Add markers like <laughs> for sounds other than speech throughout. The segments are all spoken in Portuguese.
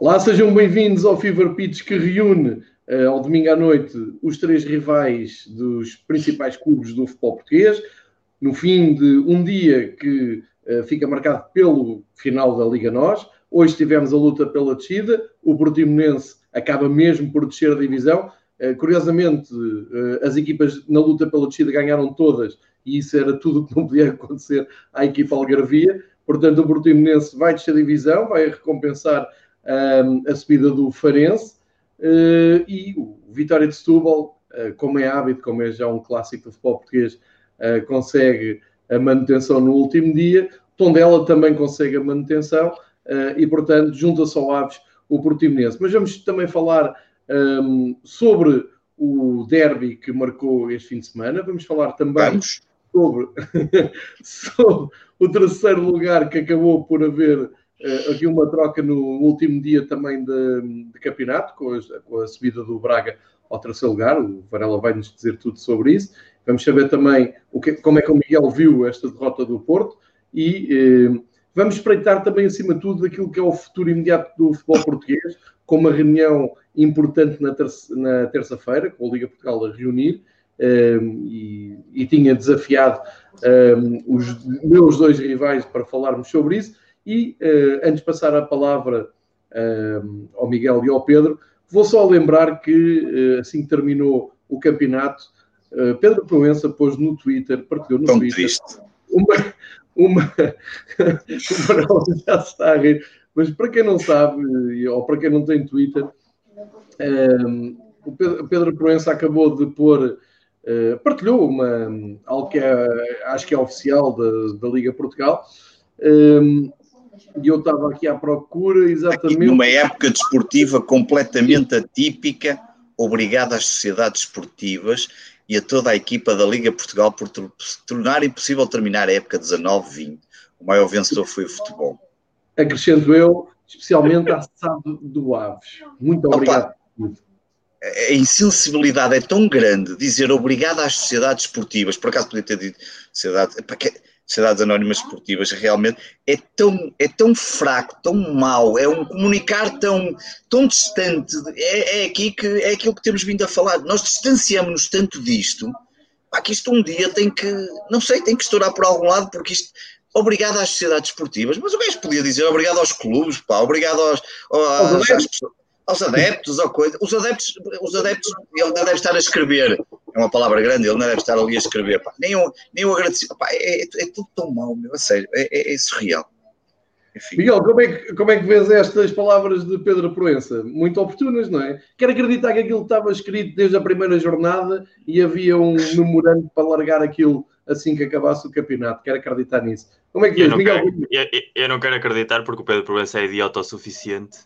Olá, sejam bem-vindos ao Fever Pitch que reúne uh, ao domingo à noite os três rivais dos principais clubes do futebol português, no fim de um dia que uh, fica marcado pelo final da Liga Nós. Hoje tivemos a luta pela descida, o Portimonense acaba mesmo por descer a divisão. Uh, curiosamente, as equipas na luta pela descida ganharam todas e isso era tudo o que não podia acontecer à equipa Algarvia. Portanto, o Portimonense vai descer a divisão, vai recompensar a subida do Farense uh, e o Vitória de Setúbal, uh, como é hábito, como é já um clássico do futebol português, uh, consegue a manutenção no último dia. Tondela também consegue a manutenção e, portanto, junta-se ao Aves o Portimonense. Mas vamos também falar um, sobre o derby que marcou este fim de semana. Vamos falar também vamos. Sobre, <laughs> sobre o terceiro lugar que acabou por haver Uh, aqui uma troca no último dia também de, de campeonato, com a, com a, subida do Braga ao terceiro lugar. O Varela vai nos dizer tudo sobre isso. Vamos saber também o que, como é que o Miguel viu esta derrota do Porto e eh, vamos espreitar também, acima de tudo, aquilo que é o futuro imediato do futebol português, com uma reunião importante na, terça, na terça-feira, com a Liga Portugal a reunir. Eh, e, e, tinha desafiado eh, os meus dois rivais para falarmos sobre isso e uh, antes de passar a palavra uh, ao Miguel e ao Pedro, vou só lembrar que uh, assim que terminou o campeonato, Pedro Proença pôs no Twitter, partilhou no Tão Twitter, triste. uma. uma <laughs> o já se está a rir, mas para quem não sabe, ou para quem não tem Twitter, o Pedro Proença acabou de pôr. Uh, partilhou uma, algo que é, acho que é oficial da, da Liga Portugal, um, e eu estava aqui à procura exatamente. Aqui numa época desportiva completamente atípica, obrigado às sociedades esportivas e a toda a equipa da Liga Portugal por tornar impossível terminar a época 19-20. O maior vencedor foi o futebol. Acrescento eu, especialmente à SAD do Aves. Muito obrigado. Opa, a insensibilidade é tão grande dizer obrigado às sociedades esportivas, por acaso podia ter dito sociedade, sociedades anónimas esportivas realmente é tão, é tão fraco, tão mau, é um comunicar tão, tão distante, é, é, aqui que, é aquilo que temos vindo a falar. Nós distanciamos-nos tanto disto, pá, que isto um dia tem que, não sei, tem que estourar por algum lado, porque isto, obrigado às sociedades esportivas, mas o gajo podia dizer obrigado aos clubes, pá, obrigado aos, aos, às pessoas aos adeptos ou coisa. Os adeptos, os adeptos, ele deve estar a escrever, é uma palavra grande, ele não deve estar ali a escrever. Pá. Nem, o, nem o agradecido. Pá, é, é, é, tudo tão mau, meu, a sério, é, é, é surreal. Enfim. Miguel, como é, que, como é que vês estas palavras de Pedro Proença? Muito oportunas, não é? Quero acreditar que aquilo estava escrito desde a primeira jornada e havia um <laughs> memorando para largar aquilo assim que acabasse o campeonato. Quero acreditar nisso. Como é que vês, Miguel? Quero, eu, eu, não quero acreditar porque o Pedro Proença é idiota o suficiente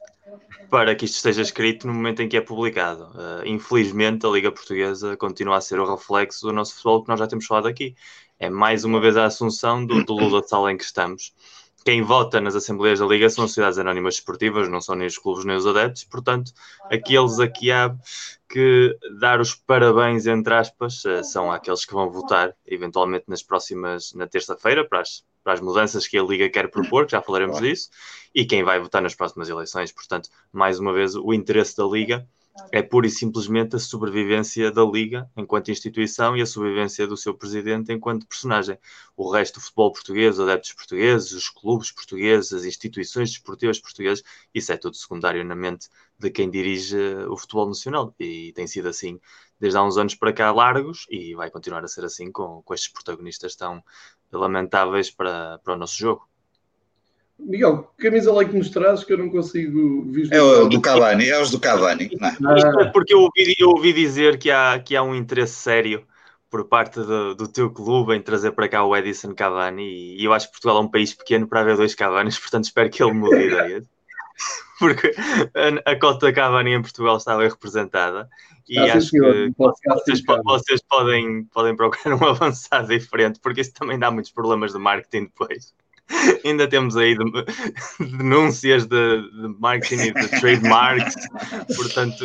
para que isto esteja escrito no momento em que é publicado. Uh, infelizmente, a Liga Portuguesa continua a ser o reflexo do nosso futebol que nós já temos falado aqui. É mais uma vez a assunção do, do Lula de sala em que estamos. Quem vota nas Assembleias da Liga são as sociedades anónimas esportivas, não são nem os clubes nem os adeptos, portanto, aqueles aqui há que dar os parabéns, entre aspas, uh, são aqueles que vão votar, eventualmente nas próximas, na terça-feira, para as para as mudanças que a Liga quer propor, que já falaremos disso, e quem vai votar nas próximas eleições. Portanto, mais uma vez, o interesse da Liga é pura e simplesmente a sobrevivência da Liga enquanto instituição e a sobrevivência do seu presidente enquanto personagem. O resto do futebol português, os adeptos portugueses, os clubes portugueses, as instituições desportivas portuguesas, isso é tudo secundário na mente de quem dirige o futebol nacional. E tem sido assim desde há uns anos para cá largos e vai continuar a ser assim com, com estes protagonistas tão lamentáveis para, para o nosso jogo. Miguel, que camisa lá que nos trazes que eu não consigo ver? É o do Cavani, é os do Cavani. Não. Isto é porque eu ouvi, eu ouvi dizer que há, que há um interesse sério por parte do, do teu clube em trazer para cá o Edison Cavani e, eu acho que Portugal é um país pequeno para haver dois Cavanis, <laughs> portanto espero que ele mude ideias. <laughs> Porque a, a cota Cavani em Portugal está bem representada e ah, acho senhor, que vocês, vocês, podem, podem procurar um <laughs> avançado diferente, porque isso também dá muitos problemas de marketing depois. <laughs> Ainda temos aí de, denúncias de, de, marketing e de trademarks, portanto,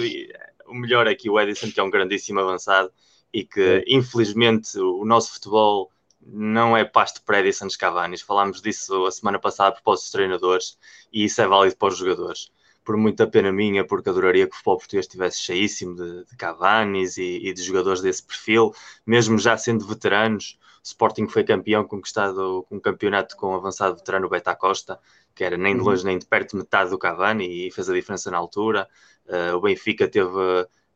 o melhor é que o Edison, que é um grandíssimo avançado e que, infelizmente, o nosso futebol não é pasto para Edison Cavani. Falámos disso a semana passada a propósito dos treinadores e isso é válido para os jogadores por muita pena minha, porque adoraria que o futebol português estivesse cheíssimo de, de Cavanis e, e, de jogadores desse perfil, mesmo já sendo veteranos. Sporting foi campeão, conquistado um campeonato com o avançado veterano Beta Costa, que era nem de uhum. longe nem de perto metade do Cavani e fez a diferença na altura. Uh, o Benfica teve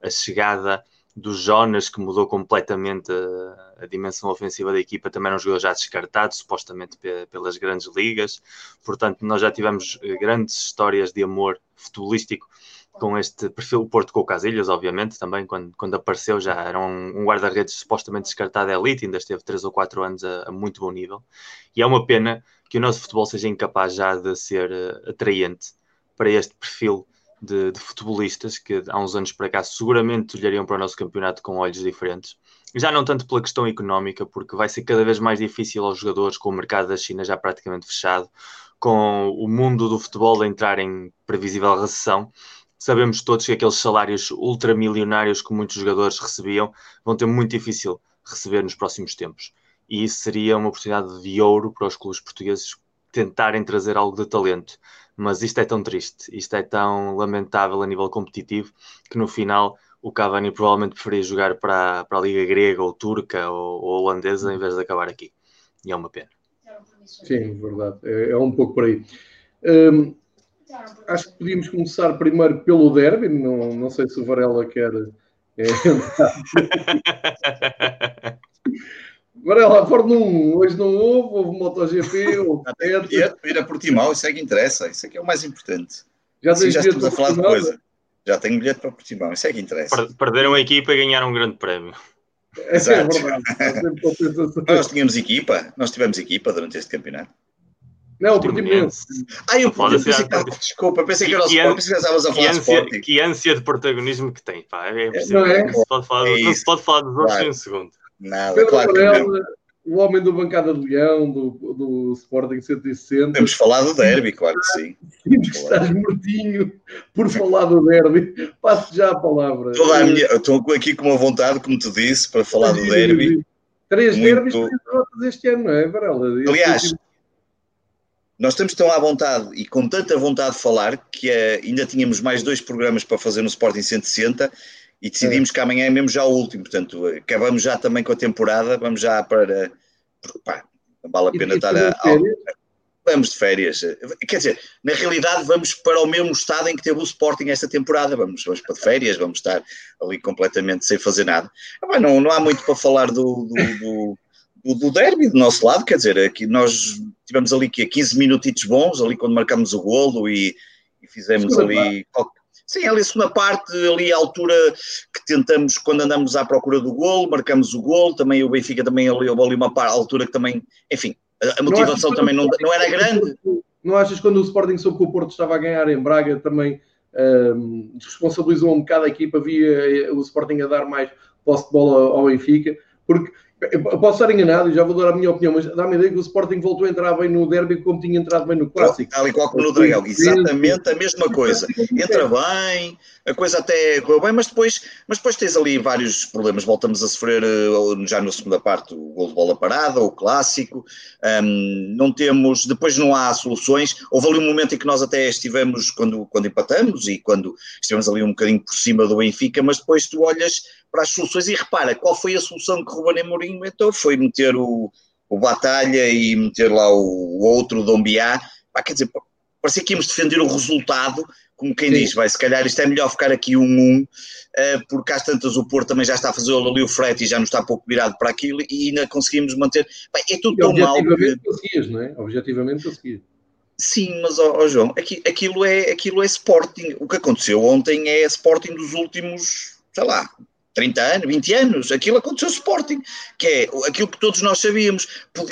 a chegada do Jonas, que mudou completamente a, a, dimensão ofensiva da equipa, também era um jogador já descartado, supostamente pelas grandes ligas. Portanto, nós já tivemos eh, grandes histórias de amor futebolístico com este perfil. O Porto com o Casilhas, obviamente, também, quando, quando apareceu, já era um, um guarda-redes supostamente descartado elite, ainda esteve 3 ou 4 anos a, a, muito bom nível. E é uma pena que o nosso futebol seja incapaz já de ser uh, atraente para este perfil de, de, futebolistas que há uns anos para cá seguramente olhariam para o nosso campeonato com olhos diferentes. Já não tanto pela questão económica, porque vai ser cada vez mais difícil aos jogadores com o mercado da China já praticamente fechado, com o mundo do futebol a entrar em previsível recessão. Sabemos todos que aqueles salários ultramilionários que muitos jogadores recebiam vão ter muito difícil receber nos próximos tempos. E isso seria uma oportunidade de ouro para os clubes portugueses tentarem trazer algo de talento mas isto é tão triste, isto é tão lamentável a nível competitivo que no final o Cavani provavelmente preferia jogar para, para a Liga Grega ou Turca ou, ou Holandesa em vez de acabar aqui. E é uma pena. Sim, verdade. É, é um pouco por aí. Hum, acho que podíamos começar primeiro pelo derby. Não, não sei se o Varela quer. É, <laughs> Varela, Fórmula 1, hoje não houve, houve MotoGP, houve bilhete para ir a Portimão, isso é que interessa, isso é que é o mais importante. Já, assim, já estamos a falar de coisa. Já tenho bilhete para Portimão, isso é que interessa. Perderam a equipa e ganharam um grande prémio. É, Exato. é verdade. <laughs> nós tínhamos equipa, nós tivemos equipa durante este campeonato. Não, o Portimonense. Ah, eu pensei que, desculpa, pensei que era o Sport, pensei que estávamos a falar de Sporting. Que ânsia de protagonismo que tem, pá. É, é não, é? Não, se pode falar, é não se pode falar dos outros em um segundo. Nada, Pedro claro Varela, o homem do bancada de leão, do, do Sporting 160. Temos falado do derby, claro que sim. Sinto que estás mortinho por falar do derby. Passo já a palavra. Toda a minha, estou aqui com uma vontade, como te disse, para falar do derby. Três Muito... derbys, três derrotas este ano, não é, Varela? Aliás, nós estamos tão à vontade e com tanta vontade de falar que uh, ainda tínhamos mais dois programas para fazer no Sporting 160 e decidimos é. que amanhã é mesmo já o último, portanto, acabamos já também com a temporada, vamos já para. Pá, não vale a pena estar a, Vamos de férias. Quer dizer, na realidade, vamos para o mesmo estado em que teve o Sporting esta temporada. Vamos, vamos para de férias, vamos estar ali completamente sem fazer nada. Ah, não, não há muito para falar do, do, do, do, derby do nosso lado. Quer dizer, aqui nós tivemos ali que 15 minutitos bons, ali quando marcamos o golo e, e fizemos ali. Sim, ali a segunda parte, ali a altura que tentamos, quando andamos à procura do golo, marcamos o golo, também o Benfica também ali, houve ali uma altura que também, enfim, a, motivação também não, não era grande. Não achas quando o Sporting soube que o Porto estava a ganhar em Braga também um, desresponsabilizou um bocado a equipa, via o Sporting a dar mais posse de bola ao Benfica, porque eu posso estar enganado e já vou dar a minha opinião, mas dá-me a ideia que o Sporting voltou a entrar bem no derby como tinha entrado bem no clássico. Tal e qual como no Dragão, exatamente a mesma coisa. Entra bem, a coisa até correu bem, mas depois, mas depois tens ali vários problemas. Voltamos a sofrer eh, já na segunda parte o gol de bola parada, o clássico. Um, não temos, depois não há soluções. Houve ali um momento em que nós até estivemos quando, quando empatamos e quando estivemos ali um bocadinho por cima do Benfica, mas depois tu olhas para as soluções e repara qual foi a solução que o Ruben Amorim inventou? Foi meter o, o Batalha e meter lá o, o outro Dombiá. Quer dizer, parecia que íamos defender o resultado como quem Sim. diz, vai, se calhar isto é melhor ficar aqui um 1, uh, porque às tantas o Porto também já está a fazer ali o frete e já não está pouco virado para aquilo e ainda conseguimos manter. Bem, é tudo e tão mal. Objetivamente que... conseguias, não é? Objetivamente conseguias. Sim, mas ó, João, aquilo é, aquilo é Sporting. O que aconteceu ontem é Sporting dos últimos, sei lá, 30 anos, 20 anos. Aquilo aconteceu no Sporting, que é aquilo que todos nós sabíamos.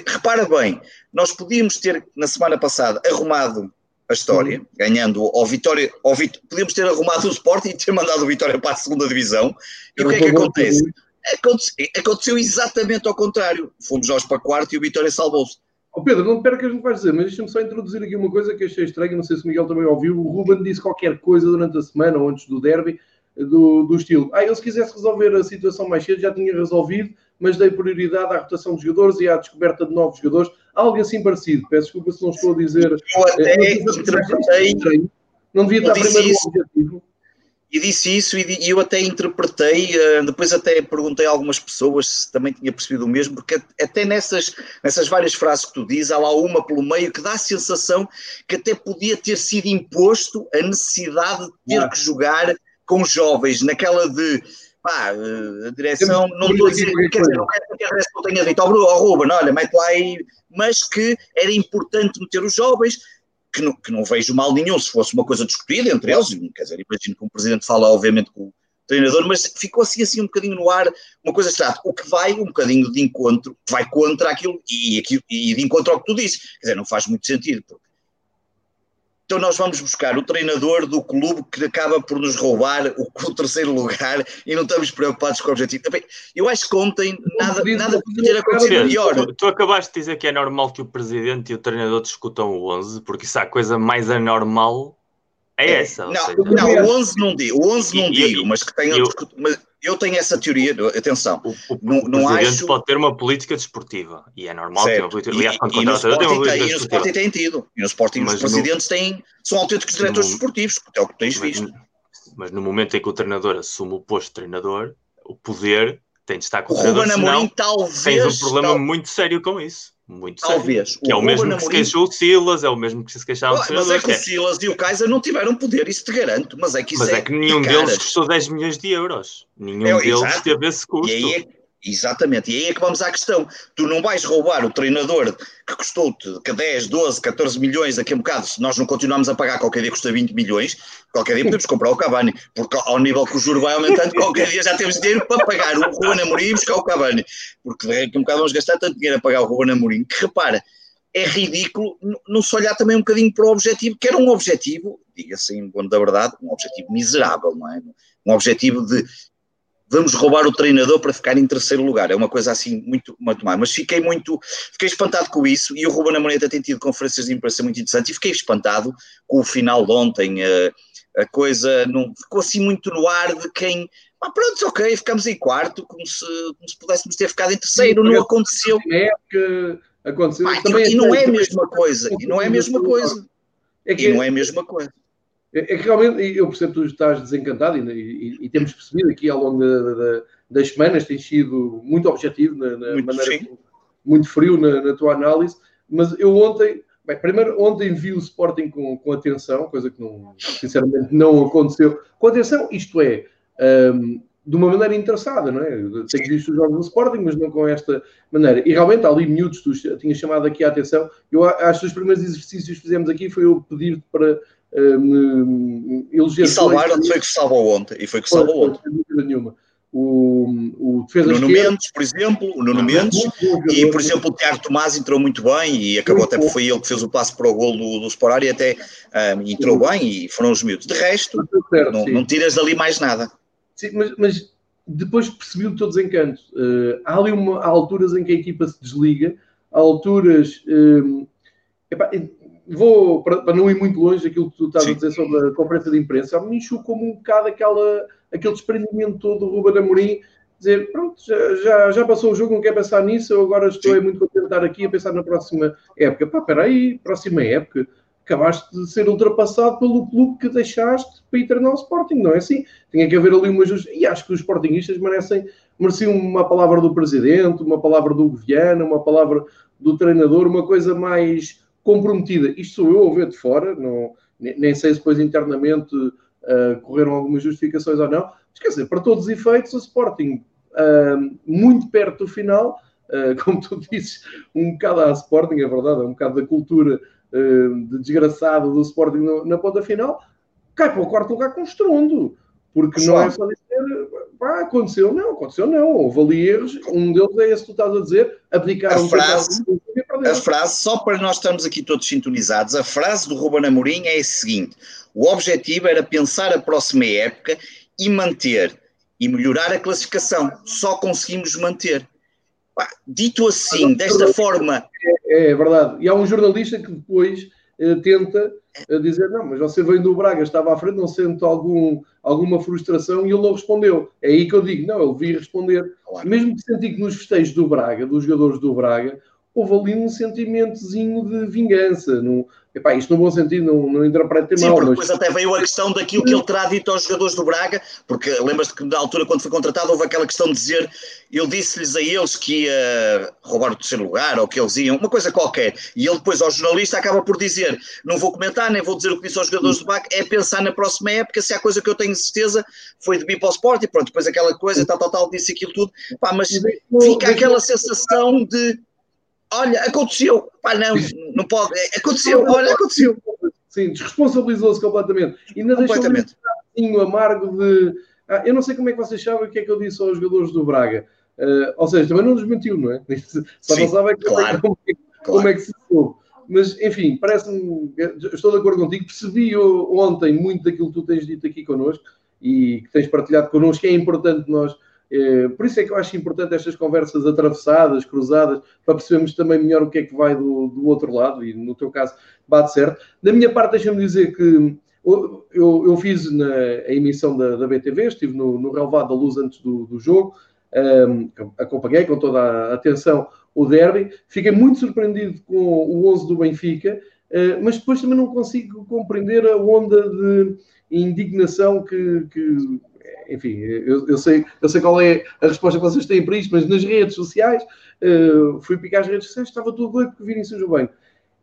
Repara bem, nós podíamos ter, na semana passada, arrumado a história, uhum. ganhando ao Vitória, ao Vit... podíamos ter arrumado o Sporting e ter mandado o Vitória para a segunda divisão. E o que é que acontece? Aconteceu exatamente ao contrário. Fomos nós para quarto e o Vitória salvou-se. Oh Pedro, não percas não vais dizer, mas deixa-me só introduzir aqui uma coisa que achei estranha, não sei se o Miguel também ouviu. O Ruben disse qualquer coisa durante a semana ou antes do derby, do, do estilo. Ah, eu se quisesse resolver a situação mais cedo já tinha resolvido, mas dei prioridade à rotação de jogadores e à descoberta de novos jogadores algo assim parecido. Peço desculpa se não estou a dizer. Eu até interpretei, Não devia estar primeiro o objetivo. E disse isso e eu até interpretei, eh, depois até perguntei a algumas pessoas se também tinha percebido o mesmo, porque até nessas, nessas várias frases que tu dizes, há lá uma pelo meio que dá a sensação que até podia ter sido imposto a necessidade de ter ah. que jogar com jovens, naquela de pá, eh, a direção, não estou a dizer, quer dizer, não quero que a direção tenha dito ao, ao Ruben, olha, mete lá aí, mas que era importante meter os jovens, que não, que não vejo mal nenhum se fosse uma coisa discutida entre eles, quer dizer, imagino que o Presidente fala obviamente com o treinador, mas ficou assim, assim um bocadinho no ar, uma coisa extrata, o que vai um bocadinho de encontro, vai contra aquilo e, aquilo, e de encontro ao que tu dizes, quer dizer, não faz muito sentido, porque então nós vamos buscar o treinador do clube que acaba por nos roubar o, o terceiro lugar e não estamos preocupados com o objetivo. Eu acho que ontem nada, nada podia ter acontecido pior. Tu, tu, acabaste de dizer que é normal que o presidente e o treinador discutam o 11, porque isso é a coisa mais anormal é, é essa. Não, seja, não, o 11 não digo, o 11 não e, digo, mas que tenham discutido eu tenho essa teoria, atenção. O, o, não, não acho... pode ter uma política desportiva e é normal certo. ter uma política. Aliás, quando e, e no Sporting, uma política e no Sporting tem tido. E no Sporting mas os presidentes no, têm, são autênticos diretores no, desportivos, é o que tens mas, visto. Mas no momento em que o treinador assume o posto de treinador, o poder tem de estar com o, o treinador. Ruben Amorim talvez. Tens um problema tal... muito sério com isso. Muito Talvez. Sério. Que é o mesmo que se queixou o Silas, é o mesmo que se queixaram o Mas é que o Silas e o Kaiser não tiveram poder, isso te garanto. Mas é que isso Mas é, é que nenhum deles custou 10 milhões de euros. Nenhum é, deles exato. teve esse custo. E aí é Exatamente, e aí é que vamos à questão. Tu não vais roubar o treinador que custou-te 10, 12, 14 milhões daqui a um bocado, se nós não continuarmos a pagar, qualquer dia custa 20 milhões, qualquer dia podemos comprar o Cavani, porque ao nível que o juro vai aumentando, qualquer dia já temos dinheiro para pagar o Ruben Amorim e buscar o Cavani, porque daqui a um bocado vamos gastar tanto dinheiro a pagar o Ruben Amorim, que repara, é ridículo não se olhar também um bocadinho para o objetivo, que era um objetivo, diga-se em bom da verdade, um objetivo miserável, não é? Um objetivo de vamos roubar o treinador para ficar em terceiro lugar. É uma coisa assim muito, muito má. Mas fiquei muito, fiquei espantado com isso e o Ruben Amorim até tem tido conferências de imprensa muito interessantes e fiquei espantado com o final de ontem. A, a coisa não, ficou assim muito no ar de quem, ah, pronto, ok, ficamos em quarto, como se, como se pudéssemos ter ficado em terceiro, não aconteceu. É que aconteceu. Ah, e, e não é a mesma coisa, e não é a mesma coisa. É que, e não é a mesma coisa. É, é que realmente, eu percebo que tu estás desencantado e, e, e temos percebido aqui ao longo da, da, das semanas, tens sido muito objetivo na, na muito maneira, sim. muito frio na, na, tua análise, mas eu ontem, bem, primeiro, ontem vi o Sporting com, com atenção, coisa que não, sinceramente não aconteceu. Com atenção, isto é, um, de uma maneira interessada, não é? Tenho visto os jogos do Sporting, mas não com esta maneira. E realmente, ali minutos, tu tinhas chamado aqui a atenção. Eu acho que os primeiros exercícios que fizemos aqui foi eu pedir para um, E salvaram, foi que salvou ontem. E foi que salvou ontem. Dúvida nenhuma. O, o defesa Nuno Mendes, por exemplo, o Nuno Mendes, e por exemplo o Tiago Tomás entrou muito bem e acabou até foi ele que fez o passo para o gol do, do Sporar e até um, entrou bem e foram os miúdos. De resto, certo, não, não, tiras dali mais nada. Sim, mas, mas depois percebi o teu desencanto. Uh, há ali uma, há alturas em que a equipa se desliga, há alturas. Uh, epá, vou, para, não ir muito longe daquilo que tu estás Sim. a dizer sobre a conferência de imprensa, me enxou como um bocado aquela, aquele desprendimento todo do Ruben Amorim, dizer, pronto, já, já, já, passou o jogo, não quer pensar nisso, eu agora estou é muito contente de estar aqui a pensar na próxima época. Pá, espera aí, próxima época, acabaste de ser ultrapassado pelo clube que deixaste para ir treinar o Sporting, não é assim? Tinha que haver ali uma justiça, e acho que os Sportingistas merecem, mereciam uma palavra do Presidente, uma palavra do Governo, uma palavra do treinador, uma coisa mais comprometida. Isto sou eu a ver de fora, não, nem sei se depois internamente uh, correram algumas justificações ou não. Dizer, para todos os efeitos, o Sporting uh, muito perto do final, uh, <laughs> como tu dizes, um bocado à Sporting, é verdade, é um bocado da cultura de desgraçado do Sporting na, na ponta final, cai para o quarto lugar com estrondo. Porque não é só dizer, pá, aconteceu, não, aconteceu não, houve ali erros, um deles é esse que tu estás a dizer, aplicar a frase, a frase, só para nós estarmos aqui todos sintonizados, a frase do Ruben Amorim é a seguinte, o objetivo era pensar a próxima época e manter, e melhorar a classificação, só conseguimos manter. Pá, dito assim, desta forma... É, é verdade, e há um jornalista que depois tenta eh, dizer, não, mas você veio do Braga, estava à frente, não sente algum, alguma frustração e ele não respondeu. É aí que eu digo, não, ele vi responder. Claro. Mesmo que senti que nos festejos do Braga, dos jogadores do Braga, houve ali um sentimentozinho de vingança. No, Epá, isto no bom sentido, não, não interpretem Sim, mal. porque mas... depois até veio a questão daquilo que ele terá dito aos jogadores do Braga, porque lembras-te que na altura, quando foi contratado, houve aquela questão de dizer, ele disse-lhes a eles que ia roubar o terceiro lugar, ou que eles iam, uma coisa qualquer, e ele depois ao jornalista acaba por dizer, não vou comentar, nem vou dizer o que disse aos jogadores do Braga, é pensar na próxima época, se há coisa que eu tenho certeza, foi de vir para o Sport, e pronto, depois aquela coisa, tal, tal, tal, disse aquilo tudo, pá, mas fica aquela sensação de olha, aconteceu, pá, não, não pode, aconteceu, olha, aconteceu. Sim, desresponsabilizou-se completamente. E ainda completamente. deixou um amargo de. Ah, eu não sei como é que vocês sabem o que é que eu disse aos jogadores do Braga. Uh, ou seja, também não desmentiu, não é? <laughs> Só Sim, não sabem claro, <laughs> como, é, como é que se soube. Mas, enfim, parece-me. Estou de acordo contigo. Percebi ontem muito daquilo que tu tens dito aqui connosco e que tens partilhado connosco. É importante nós por isso é que eu acho importante estas conversas atravessadas, cruzadas, para percebermos também melhor o que é que vai do, do outro lado, e no teu caso bate certo. Da minha parte, deixa-me dizer que eu, eu fiz na, a emissão da, da BTV, estive no, no relevado da luz antes do, do jogo, um, acompanhei com toda a atenção o derby, fiquei muito surpreendido com o 11 do Benfica, uh, mas depois também não consigo compreender a onda de indignação que, que enfim, eu, eu, sei, eu sei qual é a resposta que vocês têm para isto, mas nas redes sociais, uh, fui picar as redes sociais, estava tudo doido que o Vinícius bem.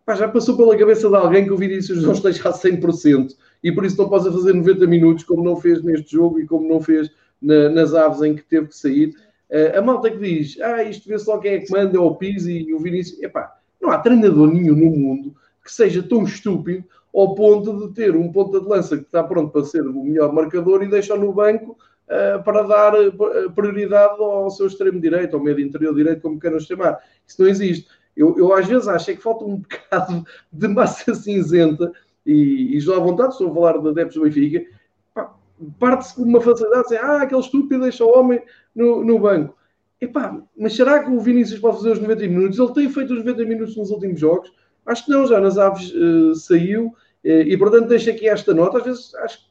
Pá, já passou pela cabeça de alguém que o Vinícius não esteja a 100% e por isso não possa fazer 90 minutos como não fez neste jogo e como não fez na, nas aves em que teve que sair. Uh, a malta que diz, ah, isto vê-se logo quem é que manda, é o Pizzi e o Vinícius. Epá, não há treinador nenhum no mundo que seja tão estúpido ao ponto de ter um ponta de lança que está pronto para ser o melhor marcador e deixa no banco uh, para dar uh, prioridade ao seu extremo direito, ao meio interior direito, como queiram chamar. Isso não existe. Eu, eu às vezes acho é que falta um <laughs> bocado de massa cinzenta e, e estou à vontade, estou a falar de adeptos do Benfica, parte-se com uma facilidade, assim, ah, aquele estúpido deixa o homem no, no banco. Epá, mas será que o Vinícius pode fazer os 90 minutos? Ele tem feito os 90 minutos nos últimos jogos? Acho que não, já nas aves uh, saiu eh, e, portanto, deixo aqui esta nota. Às vezes acho que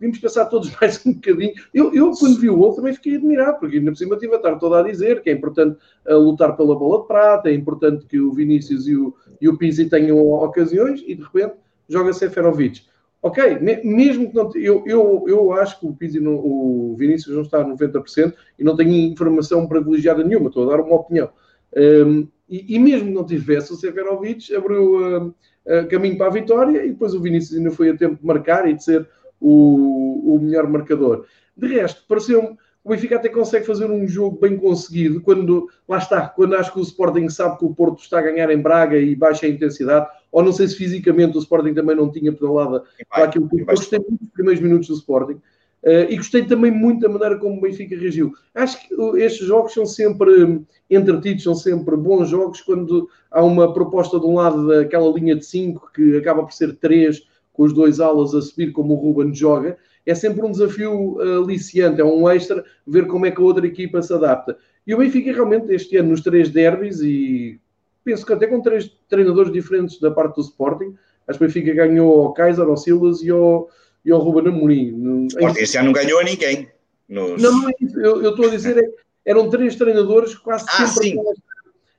devíamos pensar todos <laughs> mais um bocadinho. Eu, eu quando vi o outro, também fiquei admirado, porque ainda por cima tive a estar toda a dizer que é importante uh, lutar pela bola de prata, é importante que o Vinícius e o, e o Pizzi tenham ocasiões e, de repente, joga Seferovic. Ok, mesmo que não. Eu, eu, eu acho que o Pizzi, o Vinícius não está a 90% e não tenho informação privilegiada nenhuma, estou a dar uma opinião. Um, e, e, mesmo que não tivesse, o Seferovic abriu. Uh, uh, caminho para a vitória e depois o Vinícius ainda foi a tempo de marcar e de ser o, o melhor marcador. De resto, pareceu-me o Benfica até consegue fazer um jogo bem conseguido quando, lá está, quando acho que o Sporting sabe que o Porto está a ganhar em Braga e baixa a intensidade, ou não sei se fisicamente o Sporting também não tinha pedalada para aquilo que eu gostei muito dos primeiros minutos do Sporting. Uh, e gostei também muito da maneira como o Benfica reagiu. Acho que estes jogos são sempre um, entretidos, são sempre bons jogos quando há uma proposta de um lado daquela linha de 5 que acaba por ser 3 com os dois alas a subir como o Ruben joga. É sempre um desafio uh, aliciante, é um extra ver como é que a outra equipa se adapta. E o Benfica realmente este ano nos três derbys e penso que até com três treinadores diferentes da parte do Sporting, acho que o Benfica ganhou ao Kaiser, ao Silas e ao e ao Ruben Amorim. Sporting este ano não ganhou a ninguém. Nos... Não, não é isso. Eu, eu estou a dizer, é, eram três treinadores quase ah, sempre sim.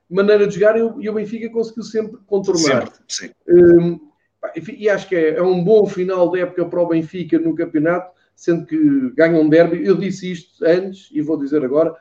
maneira de jogar e o, e o Benfica conseguiu sempre contornar. Sempre, sim. Um, e acho que é, é, um bom final de época para o Benfica no campeonato, sendo que ganha um derby. Eu disse isto antes e vou dizer agora,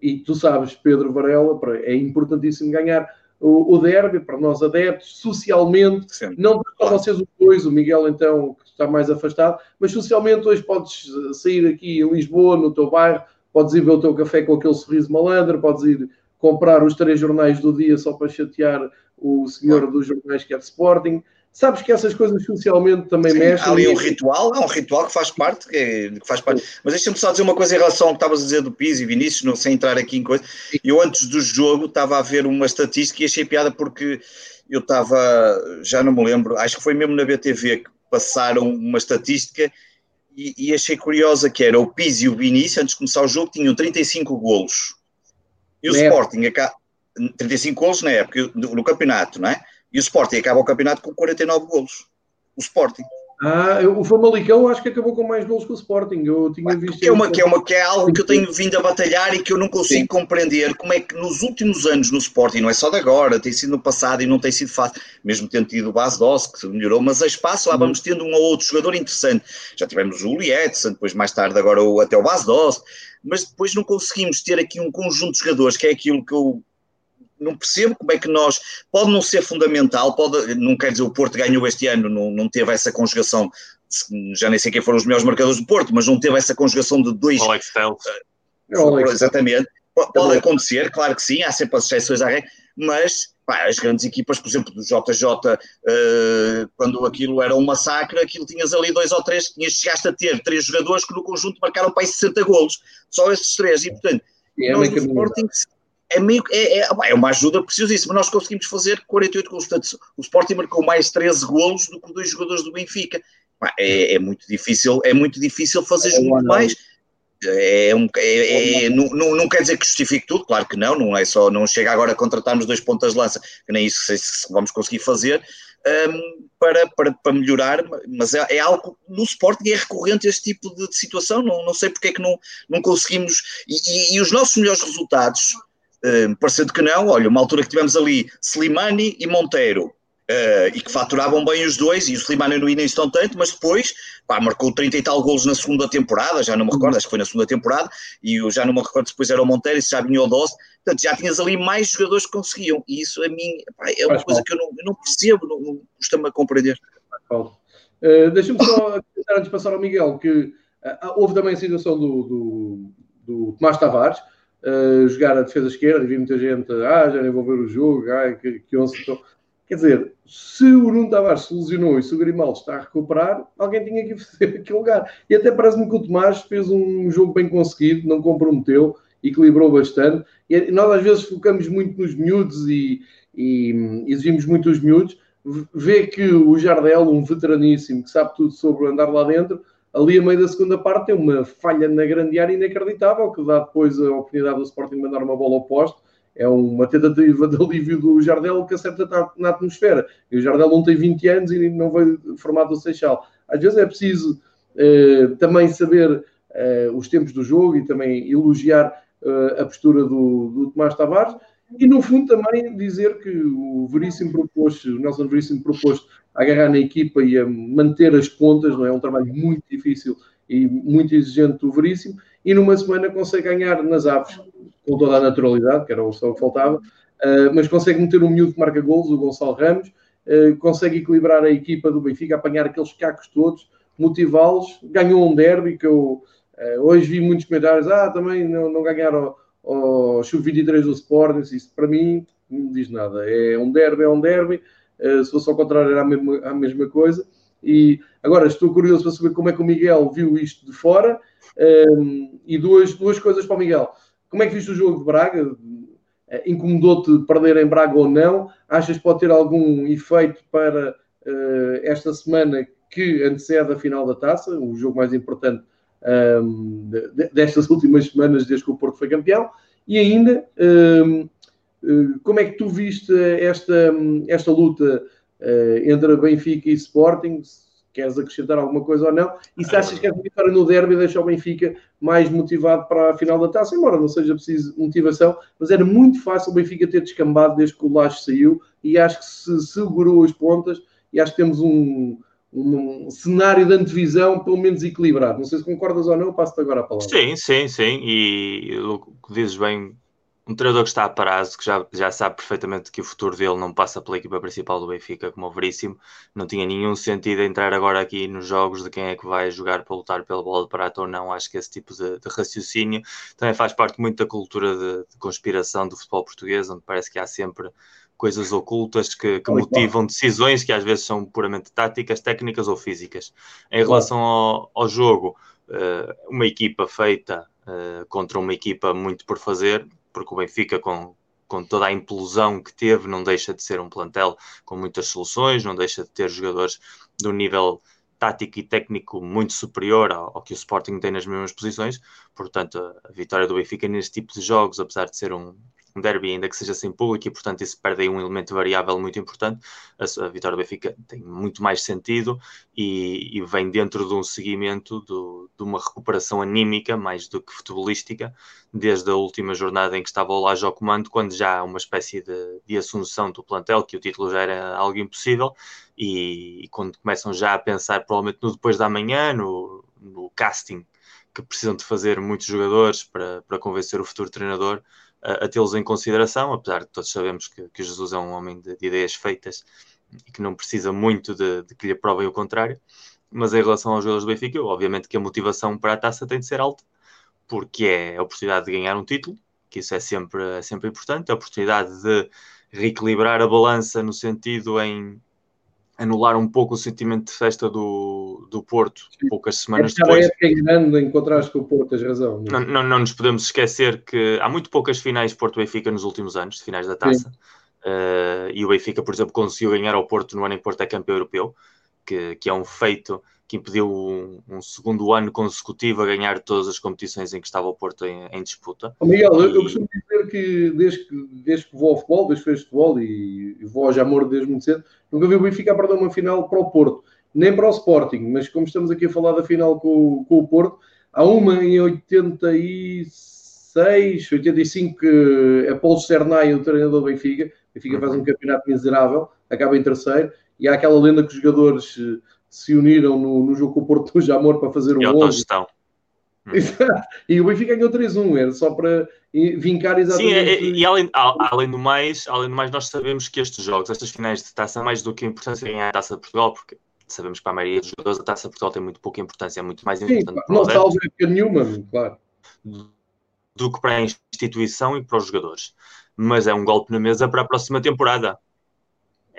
e tu sabes, Pedro Varela, é importantíssimo ganhar o, o derby para nós adeptos, socialmente, não para vocês os dois, o Miguel então está mais afastado, mas socialmente hoje podes sair aqui em Lisboa, no teu bairro, podes ir ver o teu café com aquele sorriso malandro, podes ir comprar os três jornais do dia só para chatear o senhor dos jornais que é de Sporting. Sabes que essas coisas socialmente também Sim, mexem. há ali um ritual, há um ritual que faz parte, que, é- que faz parte. Mas deixa-me só dizer uma coisa em relação ao que estavas a dizer do Pizzi e Vinícius, não, sem entrar aqui em coisa. Eu antes do jogo estava a ver uma estatística e achei piada porque eu estava, já não me lembro, acho que foi mesmo na BTV que passaram uma estatística e, e achei curiosa que era o Pizzi e o Vinícius, antes de começar o jogo, tinham 35 golos. E o Na. Sporting, acaba, 35 golos na época, no, no campeonato, não é? E o Sporting acaba o campeonato com 49 golos. O Sporting. Ah, o Famalicão acho que acabou com mais gols que o Sporting. Eu tinha visto. Que é, uma, que, é uma, que é algo que eu tenho vindo a batalhar e que eu não consigo Sim. compreender como é que nos últimos anos no Sporting, não é só de agora, tem sido no passado e não tem sido fácil, mesmo tendo tido o Bas Doss, que melhorou, mas a espaço lá vamos tendo um ou outro jogador interessante. Já tivemos o Edson, depois mais tarde agora o, até o Bas Doss, mas depois não conseguimos ter aqui um conjunto de jogadores, que é aquilo que eu não percebo como é que nós. Pode não ser fundamental, pode, não quer dizer o Porto ganhou este ano, não, não teve essa conjugação. Já nem sei quem foram os melhores marcadores do Porto, mas não teve essa conjugação de dois. Alex Telles. Uh, exatamente. Pode acontecer, claro que sim, há sempre as exceções à regra, mas pá, as grandes equipas, por exemplo, do JJ, uh, quando aquilo era um massacre, aquilo tinhas ali dois ou três, tinhas, chegaste a ter três jogadores que no conjunto marcaram para aí 60 golos, só esses três, e portanto, é nós no Sporting é, meio, é, é, é uma ajuda preciosíssima. Nós conseguimos fazer 48 golos. Portanto, o Sporting marcou mais 13 golos do que dois jogadores do Benfica. É, é muito difícil, é muito difícil fazer é muito mais. É um, é, é, não, não, não, quer dizer que justifique tudo, claro que não, não é só, não chega agora a contratarmos dois pontas de lança, que nem isso sei se vamos conseguir fazer, um, para, para, para melhorar, mas é, é, algo no Sporting é recorrente este tipo de, de, situação, não, não sei porque é que não, não conseguimos, e, e, e os nossos melhores resultados, Uh, parecendo que não, olha, uma altura que tivemos ali Slimani e Monteiro, uh, e que faturavam bem os dois, e o Slimani no início não tanto, mas depois pá, marcou 30 e tal golos na segunda temporada, já não me recordo, acho que foi na segunda temporada, e eu já não me recordo se depois era o Monteiro e se já vinha o Doce, portanto já tinhas ali mais jogadores que conseguiam, e isso a mim pá, é uma Faz coisa mal. que eu não, eu não percebo, não, não custa-me a compreender. Uh, Deixa-me só <laughs> antes de passar ao Miguel, que uh, houve também a situação do, do, do Tomás Tavares, uh, jogar a defesa esquerda e vi muita gente, ah, já nem vou ver o jogo, ah, que, que onça. Então, quer dizer, se o Nuno Tavares se lesionou e se o Grimaldo está a recuperar, alguém tinha que <laughs> fazer aquele lugar. E até parece-me que o Tomás fez um jogo bem conseguido, não comprometeu, equilibrou bastante. E nós às vezes focamos muito nos miúdos e, e exigimos muito os miúdos. Vê que o Jardel, um veteraníssimo que sabe tudo sobre andar lá dentro, ali a meio da segunda parte tem uma falha na grande área inacreditável que dá depois a oportunidade do Sporting de mandar uma bola ao poste. É uma tentativa de alívio do Jardel que acerta na atmosfera. E o Jardel não tem 20 anos e não veio formado do Seixal. Às vezes é preciso eh, também saber eh, os tempos do jogo e também elogiar eh, a postura do, do Tomás Tavares. E no fundo também dizer que o Veríssimo propôs, o Nelson Veríssimo propôs agarrar na equipa e a manter as pontas, não é? é um trabalho muito difícil e muito exigente do Veríssimo, e numa semana consegue ganhar nas aves, com toda a naturalidade, que era o só que faltava, uh, mas consegue meter um miúdo que marca golos, o Gonçalo Ramos, uh, consegue equilibrar a equipa do Benfica, apanhar aqueles cacos todos, motivá-los, ganhou um derby que eu uh, hoje vi muitos comentários, ah, também não, não ganharam o Sub-23 do Sporting, isso para mim não diz nada, é um derby, é um derby, se fosse ao contrário, era a mesma, a mesma coisa. E agora estou curioso para saber como é que o Miguel viu isto de fora. Um, ehm, e duas, duas coisas para o Miguel. Como é que viste o jogo de Braga? Eh, incomodou-te perder em Braga ou não? Achas que pode ter algum efeito para uh, esta semana que antecede a final da taça, o jogo mais importante um, ehm, destas <laughs> últimas semanas, desde que o Porto foi campeão? E ainda, ehm, eh, como é que tu viste esta, esta luta uh, entre Benfica e Sporting? Queres acrescentar alguma coisa ou não? E se achas que a vitória no derby deixa o Benfica mais motivado para a final da taça, embora não seja preciso motivação, mas era muito fácil o Benfica ter descambado desde que o Laje saiu e acho que se segurou as pontas e acho que temos um, um cenário de antevisão pelo menos equilibrado. Não sei se concordas ou não, passo-te agora a palavra. Sim, sim, sim. E o que dizes bem, um treinador que está a prazo, que já, já sabe perfeitamente que o futuro dele não passa pela equipa principal do Benfica, como o Veríssimo, não tinha nenhum sentido entrar agora aqui nos jogos de quem é que vai jogar para lutar pela bola de prata ou não. Acho que esse tipo de, de raciocínio também faz parte muito da cultura de, de, conspiração do futebol português, onde parece que há sempre coisas ocultas que, que motivam decisões que às vezes são puramente táticas, técnicas ou físicas. Em relação ao, ao jogo, eh, uma equipa feita eh, contra uma equipa muito por fazer, porque o Benfica, com, com toda a implosão que teve, não deixa de ser um plantel com muitas soluções, não deixa de ter jogadores de um nível tático e técnico muito superior ao, ao, que o Sporting tem nas mesmas posições. Portanto, a, vitória do Benfica neste tipo de jogos, apesar de ser um, um derby ainda que seja sem público e portanto isso perde aí um elemento variável muito importante. A, a vitória do Benfica tem muito mais sentido e, e vem dentro de um seguimento do, de uma recuperação anímica mais do que futebolística desde a última jornada em que estava o Laje ao comando, quando já há uma espécie de, de assunção do plantel, que o título já era algo impossível e, e quando começam já a pensar provavelmente no depois da manhã, no, no casting que precisam de fazer muitos jogadores para, para convencer o futuro treinador a, tê-los em consideração, apesar de todos sabemos que, que Jesus é um homem de, de, ideias feitas e que não precisa muito de, de que lhe provem o contrário. Mas em relação aos jogadores do Benfica, obviamente que a motivação para a taça tem de ser alta, porque é a oportunidade de ganhar um título, que isso é sempre, é sempre importante, a oportunidade de reequilibrar a balança no sentido em anular um pouco o sentimento de festa do, do Porto, poucas semanas é depois. É grande em contraste com o Porto, tens razão. Não, não, não, nos podemos esquecer que há muito poucas finais Porto-Benfica nos últimos anos, de finais da taça. Uh, e o Benfica, por exemplo, conseguiu ganhar ao Porto no ano em que Porto é campeão europeu, que, que é um feito que impediu um, um, segundo ano consecutivo a ganhar todas as competições em que estava o Porto em, em disputa. Oh, Miguel, e... eu costumo dizer que desde, que desde que vou ao futebol, desde que fez futebol e, e vou ao Jamor desde muito cedo, nunca vi o Benfica perder uma final para o Porto, nem para o Sporting, mas como estamos aqui a falar da final com, com o Porto, há uma em 86, 85 que é Paulo Cernay, o treinador do Benfica, o Benfica faz um campeonato miserável, acaba em terceiro, e há aquela lenda que os jogadores se uniram no, no jogo com o Porto do Jamor para fazer um 11. Hum. <laughs> e o Benfica ganhou 3-1, era só para vincar exatamente. Sim, e, e além, além, do mais, além do mais, nós sabemos que estes jogos, estas finais de taça, mais do que a importância ganhar a taça de Portugal, porque sabemos que para a maioria dos jogadores a taça de Portugal tem muito pouca importância, é muito mais Sim, importante. Não salva nenhuma, claro. Do que para a instituição e para os jogadores. Mas é um golpe na mesa para a próxima temporada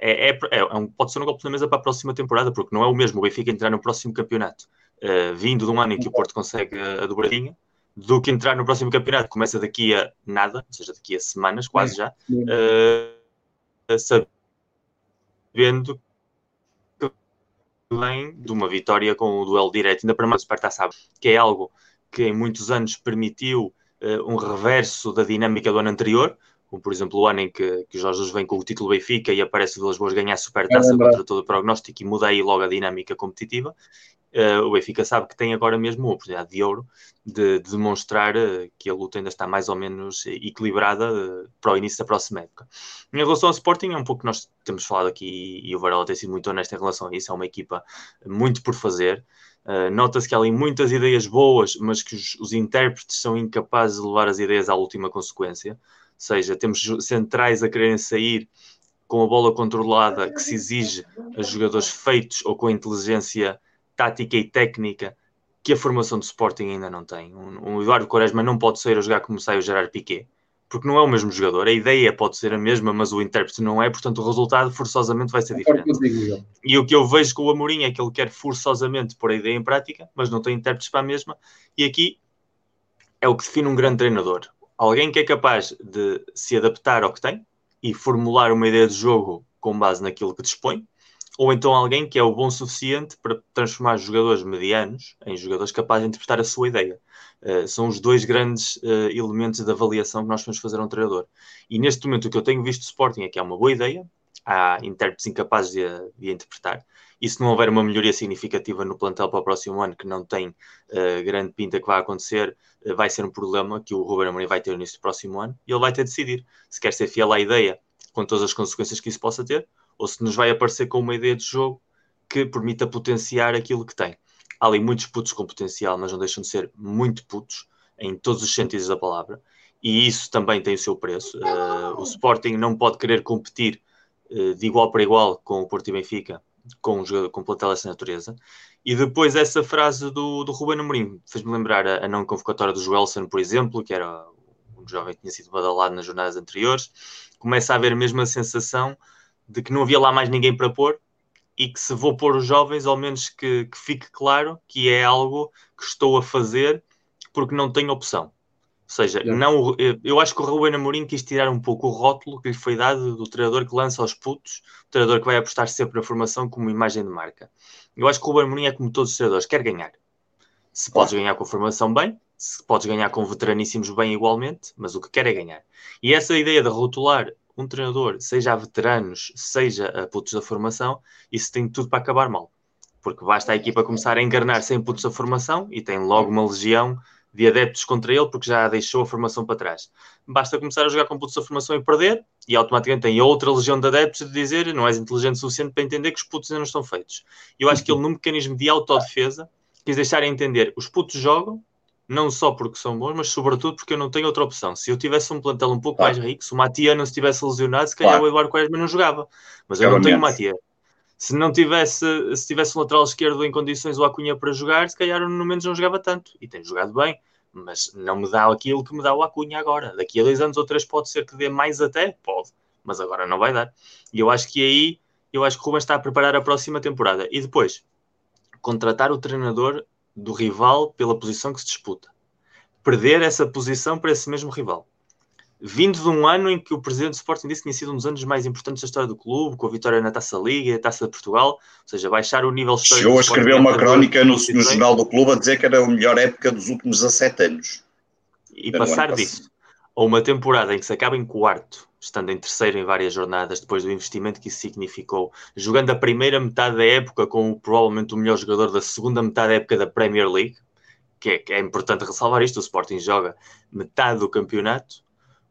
é, é, é, um, pode ser um golpe na mesa para a próxima temporada, porque não é o mesmo o Benfica entrar no próximo campeonato, uh, vindo de um ano em que o Porto consegue a, a dobradinha, do que entrar no próximo campeonato, começa daqui a nada, ou seja, daqui a semanas, quase já, uh, sabendo que vem de uma vitória com o duelo direto, ainda para mais o Sparta sabe, que é algo que em muitos anos permitiu uh, um reverso da dinâmica do ano anterior, como por exemplo o ano em que, que Jorge Jesus vem com o título Benfica e aparece o Vilas Boas ganhar a supertaça é contra todo o prognóstico e muda aí logo a dinâmica competitiva. Uh, o Benfica sabe que tem agora mesmo uma oportunidade de ouro de, de demonstrar uh, que a luta ainda está mais ou menos equilibrada uh, para o início da próxima época. Em relação ao Sporting, é um pouco que nós temos falado aqui e o Varela tem sido muito honesto em relação a isso. É uma equipa muito por fazer. Nota-se que há ali muitas ideias boas, mas que os, os intérpretes são incapazes de levar as ideias à última consequência seja, temos centrais a quererem sair com a bola controlada que se exige a jogadores feitos ou com inteligência tática e técnica que a formação do Sporting ainda não tem. Um, um Eduardo Quaresma não pode sair a jogar como sai o Gerard Piquet, porque não é o mesmo jogador. A ideia pode ser a mesma, mas o intérprete não é, portanto o resultado forçosamente vai ser diferente. E o que eu vejo com o Amorim é que ele quer forçosamente pôr a ideia em prática, mas não tem intérpretes para a mesma. E aqui é o que define um grande treinador alguém que é capaz de se adaptar ao que tem e formular uma ideia de jogo com base naquilo que dispõe, ou então alguém que é o bom suficiente para transformar jogadores medianos em jogadores capazes de interpretar a sua ideia. Uh, são os dois grandes uh, elementos de avaliação que nós vamos fazer a um treinador. E neste momento o que eu tenho visto do Sporting é que há uma boa ideia, há intérpretes incapazes de, de interpretar, e se não houver uma melhoria significativa no plantel para o próximo ano, que não tem uh, grande pinta que vai acontecer, uh, vai ser um problema que o Ruben Amorim vai ter no início do próximo ano e ele vai ter de decidir se quer ser fiel à ideia, com todas as consequências que isso possa ter, ou se nos vai aparecer com uma ideia de jogo que permita potenciar aquilo que tem. Há ali muitos putos com potencial, mas não deixam de ser muito putos, em todos os sentidos da palavra, e isso também tem o seu preço. Uh, o Sporting não pode querer competir de igual para igual com o Porto e Benfica com um jogador com plantel dessa natureza. E depois essa frase do, do Ruben Amorim fez-me lembrar a, a, não convocatória do Joelson, por exemplo, que era um jovem que tinha sido badalado nas jornadas anteriores. Começa a haver a sensação de que não havia lá mais ninguém para pôr e que se vou pôr os jovens, ao menos que, que fique claro que é algo que estou a fazer porque não tenho opção seja, yeah. não, eu acho que o Ruben Amorim quis tirar um pouco o rótulo que lhe foi dado do treinador que lança aos putos, o treinador que vai apostar sempre na formação como imagem de marca. Eu acho que o Ruben Amorim é como todos os treinadores, quer ganhar. Se podes ganhar com a formação bem, podes ganhar com veteraníssimos bem igualmente, mas o que quer é ganhar. E essa ideia de rotular um treinador, seja a veteranos, seja a putos da formação, isso tem tudo para acabar mal. Porque basta a equipa começar a encarnar sem putos da formação e tem logo uma legião de adeptos contra ele porque já deixou a formação para trás. Basta começar a jogar com putos da formação e perder e automaticamente tem outra legião de adeptos de dizer não és inteligente o suficiente para entender que os putos ainda não estão feitos. Eu acho que ele, num mecanismo de autodefesa, quis deixar a entender os putos jogam, não só porque são bons, mas sobretudo porque eu não tenho outra opção. Se eu tivesse um plantel um pouco claro. mais rico, se o Matia não se tivesse lesionado, se calhar claro. o Eduardo Quaresma não jogava. Mas eu não tenho o Matia. Se não tivesse, se tivesse um lateral esquerdo em condições o Acunha para jogar, se calhar no menos não jogava tanto. E tem jogado bem, mas não me dá aquilo que me dá o Acunha agora. Daqui a dois anos ou três pode ser que dê mais até, pode, mas agora não vai dar. E eu acho que aí, eu acho que o Ruben está a preparar a próxima temporada. E depois, contratar o treinador do rival pela posição que se disputa. Perder essa posição para esse mesmo rival. Vindo de um ano em que o presidente do Sporting disse que tinha sido um dos anos mais importantes da história do clube, com a vitória na Taça Liga e a Taça de Portugal, ou seja, baixar o nível histórico. Chegou a escrever uma crónica no, no Jornal do Clube a dizer que era a melhor época dos últimos 17 anos. E era passar disso a uma temporada em que se acaba em quarto, estando em terceiro em várias jornadas, depois do investimento que isso significou, jogando a primeira metade da época com provavelmente o melhor jogador da segunda metade da época da Premier League, que é, que é importante ressalvar isto, o Sporting joga metade do campeonato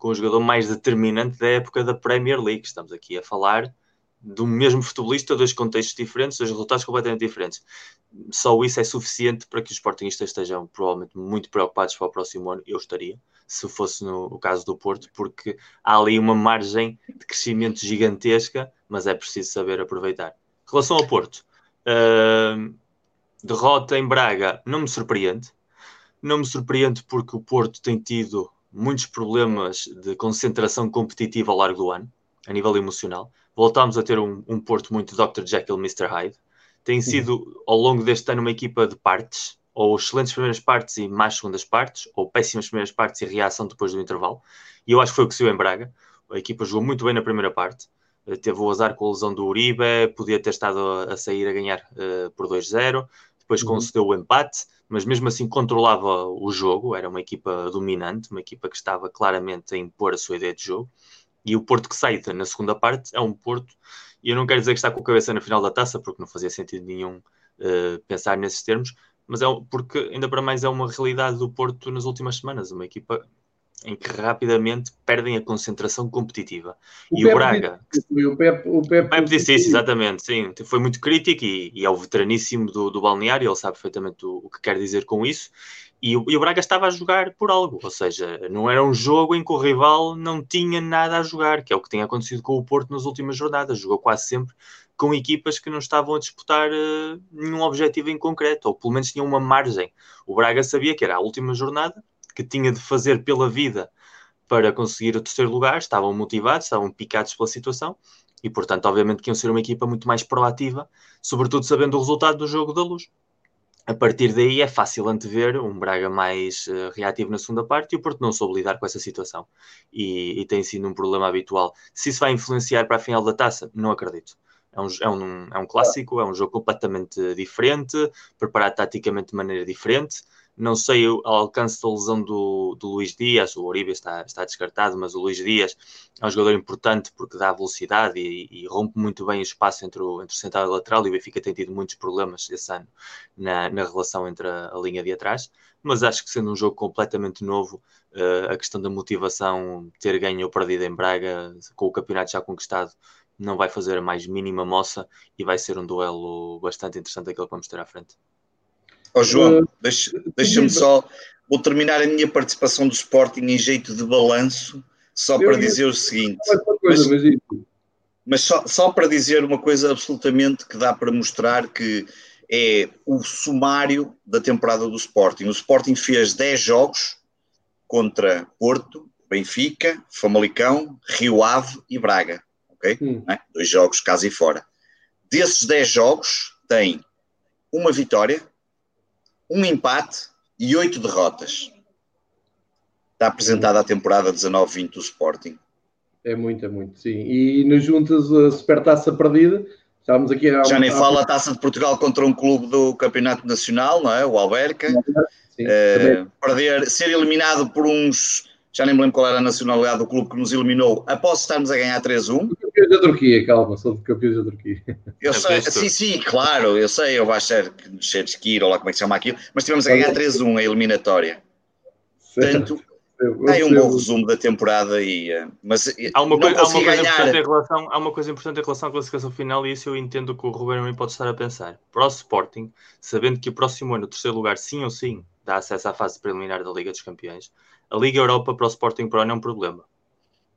com o jogador mais determinante da época da Premier League. Estamos aqui a falar do mesmo futebolista, dois contextos diferentes, dois resultados completamente diferentes. Só isso é suficiente para que os Sportingistas estejam provavelmente muito preocupados para o próximo ano. Eu estaria se fosse no, caso do Porto, porque há ali uma margem de crescimento gigantesca, mas é preciso saber aproveitar. Em relação ao Porto, uh, derrota em Braga não me surpreende. Não me surpreende porque o Porto tem tido muitos problemas de concentração competitiva ao largo do ano, a nível emocional. Voltámos a ter um, um Porto muito Dr. Jekyll, Mr. Hyde. Tem sido, ao longo deste ano, uma equipa de partes, ou excelentes primeiras partes e más segundas partes, ou péssimas primeiras partes e reação depois do intervalo. E eu acho que foi o que se viu em Braga. A equipa jogou muito bem na primeira parte, eh, teve o azar com a lesão do Uribe, podia ter estado a, sair a ganhar uh, por 2-0, depois uhum. concedeu o empate, mas mesmo assim controlava o jogo, era uma equipa dominante, uma equipa que estava claramente a impor a sua ideia de jogo. E o Porto que sai na segunda parte é um Porto, e eu não quero dizer que está com a cabeça na final da taça, porque não fazia sentido nenhum uh, pensar nesses termos, mas é porque ainda para mais é uma realidade do Porto nas últimas semanas, uma equipa em que rapidamente perdem a concentração competitiva. O e Pepe o Braga. Disse, o Pepe, o Pepe, o Pepe disse isso, exatamente, sim. Foi muito crítico e, e é o veteraníssimo do, do balneário, ele sabe perfeitamente o, o que quer dizer com isso. E o, e o, Braga estava a jogar por algo, ou seja, não era um jogo em que o rival não tinha nada a jogar, que é o que tem acontecido com o Porto nas últimas jornadas. Jogou quase sempre com equipas que não estavam a disputar uh, nenhum objetivo em concreto, ou pelo menos tinham uma margem. O Braga sabia que era a última jornada, que tinha de fazer pela vida para conseguir o terceiro lugar, estavam motivados, estavam picados pela situação, e portanto, obviamente, que iam ser uma equipa muito mais proativa, sobretudo sabendo o resultado do jogo da luz. A partir daí é fácil antever um Braga mais uh, reativo na segunda parte e o Porto não soube lidar com essa situação. E, e tem sido um problema habitual. Se isso vai influenciar para a final da taça, não acredito. É um, é, um, é um clássico, é um jogo completamente diferente, preparado taticamente de maneira diferente. Não sei o alcance da lesão do, do Luís Dias, o Oribe está, está descartado, mas o Luís Dias é um jogador importante porque dá velocidade e, e rompe muito bem o espaço entre o, entre o central e o lateral. E o Benfica tem tido muitos problemas esse ano na, na relação entre a, a linha de atrás. Mas acho que sendo um jogo completamente novo, uh, a questão da motivação, ter ganho ou perdido em Braga, com o campeonato já conquistado, não vai fazer a mais mínima moça e vai ser um duelo bastante interessante aquele que vamos ter à frente. Oh, João, uh, deixa-me deixa só. Vou terminar a minha participação do Sporting em jeito de balanço, só para dizer o seguinte. Coisa, mas, mas só, só para dizer uma coisa absolutamente que dá para mostrar que é o sumário da temporada do Sporting. O Sporting fez 10 jogos contra Porto, Benfica, Famalicão, Rio Ave e Braga ok? Hum. É? Dois jogos, casa e fora. Desses 10 jogos, tem uma vitória, um empate e oito derrotas. Está apresentada a temporada 19-20 do Sporting. É muito, é muito, sim. E nas juntas a supertaça perdida, Estávamos aqui a... Já nem fala a Taça de Portugal contra um clube do Campeonato Nacional, não é? O Alberca. Sim, uh, perder, ser eliminado por uns já nem me lembro qual era a nacionalidade do clube que nos eliminou após estarmos a ganhar 3-1. Campeões da Turquia, calma, sou de campeões da Turquia. Eu sei, sim, sim, claro, eu sei, eu vou achar que Shedskir ou lá como é que se chama aquilo, mas tivemos a ganhar 3-1 a eliminatória. É um bom resumo da temporada e eh, mas eh, há uma, coisa, há uma coisa importante em relação há uma coisa importante em relação à classificação final e isso eu entendo que o Ruben pode estar a pensar para o Sporting sabendo que o próximo ano o terceiro lugar sim ou sim dá acesso à fase preliminar da Liga dos Campeões a Liga Europa para o Sporting para o ano é um problema.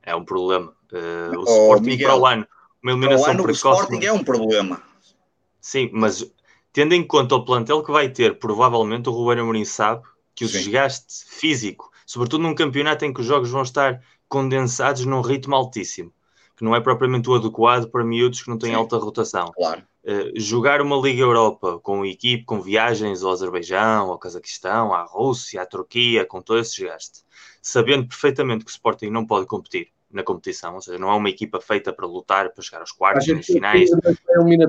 É um problema. Uh, o oh, Sporting Miguel, para o ano, uma eliminação ano, precoce. O Sporting é um problema. Sim, mas tendo em conta o plantel que vai ter, provavelmente o Ruben Amorim sabe que o Sim. desgaste físico, sobretudo num campeonato em que os jogos vão estar condensados num ritmo altíssimo, que não é propriamente o adequado para miúdos que não têm Sim. alta rotação. Claro. Uh, jogar uma Liga Europa com equipe, com viagens ao Azerbaijão, ao Cazaquistão, à Rússia, à Turquia, com todo esse desgaste, sabendo perfeitamente que o Sporting não pode competir na competição, ou seja, não é uma equipa feita para lutar, para chegar aos quartos, nas finais.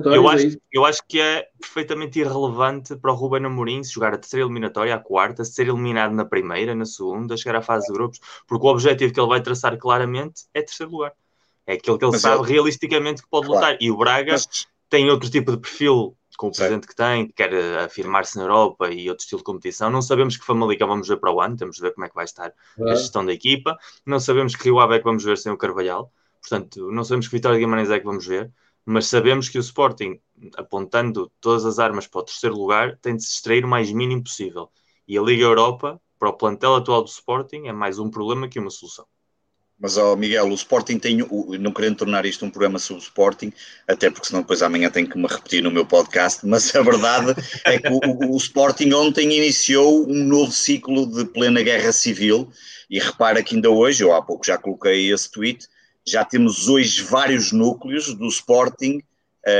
Eu acho, é eu acho que é perfeitamente irrelevante para o Ruben Amorim se jogar a terceira eliminatória, a quarta, ser eliminado na primeira, na segunda, chegar à fase de grupos, porque o objetivo que ele vai traçar claramente é terceiro lugar. É aquilo que ele Mas sabe eu... realisticamente que pode claro. lutar. E o Braga Mas... tem outro tipo de perfil com o presente que tem, que quer eh, afirmar-se na Europa e outro estilo de competição. Não sabemos que Famalicão vamos ver para o ano, temos de ver como é que vai estar é. a gestão da equipa. Não sabemos que Rio Ave é que vamos ver sem o Carvalhal. Portanto, não sabemos que Vitória Guimarães é que vamos ver, mas sabemos que o Sporting, apontando todas as armas para o terceiro lugar, tem de se extrair o mais mínimo possível. E a Liga Europa, para o plantel atual do Sporting, é mais um problema que uma solução. Mas, oh, Miguel, o Sporting tem, não querendo tornar isto um programa sobre o Sporting, até porque senão depois amanhã tenho que me repetir no meu podcast, mas a verdade é que o, o, Sporting ontem iniciou um novo ciclo de plena guerra civil, e repara que ainda hoje, eu há pouco já coloquei esse tweet, já temos hoje vários núcleos do Sporting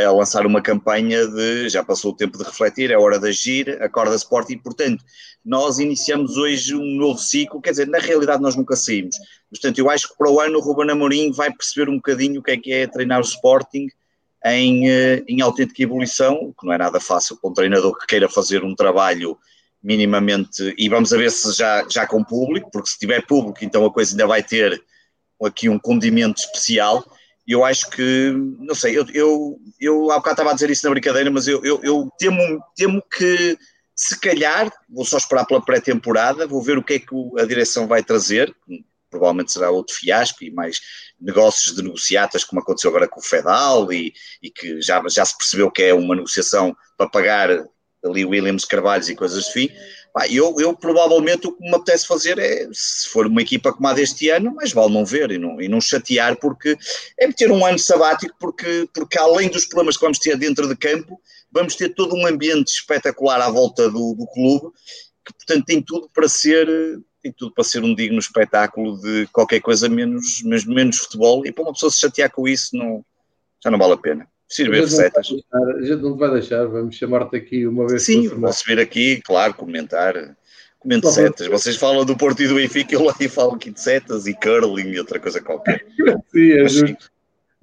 a lançar uma campanha de já passou o tempo de refletir, é hora de agir, acorda Sport e, portanto, nós iniciamos hoje um novo ciclo, quer dizer, na realidade nós nunca saímos. Portanto, eu acho que para o ano o Ruben Amorim vai perceber um bocadinho o que é que é treinar o Sporting em, eh, em autêntica evolução, que não é nada fácil para um treinador que queira fazer um trabalho minimamente, e vamos a ver se já, já com público, porque se tiver público então a coisa ainda vai ter aqui um condimento especial, eu acho que, não sei, eu, eu, eu há bocado estava a dizer isso na brincadeira, mas eu, eu, eu temo, temo que, se calhar, vou só esperar pela pré-temporada, vou ver o que é que a direção vai trazer, provavelmente será outro fiasco e mais negócios de negociatas, como aconteceu agora com o Fedal, e, e que já, já se percebeu que é uma negociação para pagar ali Williams Carvalhos e coisas assim. Eu, eu provavelmente o que me apetece fazer é, se for uma equipa como a deste ano, mais vale não ver e não, e não chatear, porque é ter um ano sabático, porque, porque além dos problemas que vamos ter dentro de campo, vamos ter todo um ambiente espetacular à volta do, do clube, que portanto tem tudo para ser tem tudo para ser um digno espetáculo de qualquer coisa menos, menos, menos futebol, e para uma pessoa se chatear com isso não, já não vale a pena. Preciso ver receitas. A gente não te vai deixar, vamos chamar-te aqui uma vez Sim, posso vir aqui, claro, comentar. Comento setas. Vocês falam do Porto e do Benfica, eu lá falo aqui de setas e curling e outra coisa qualquer. <laughs> sim, é justo.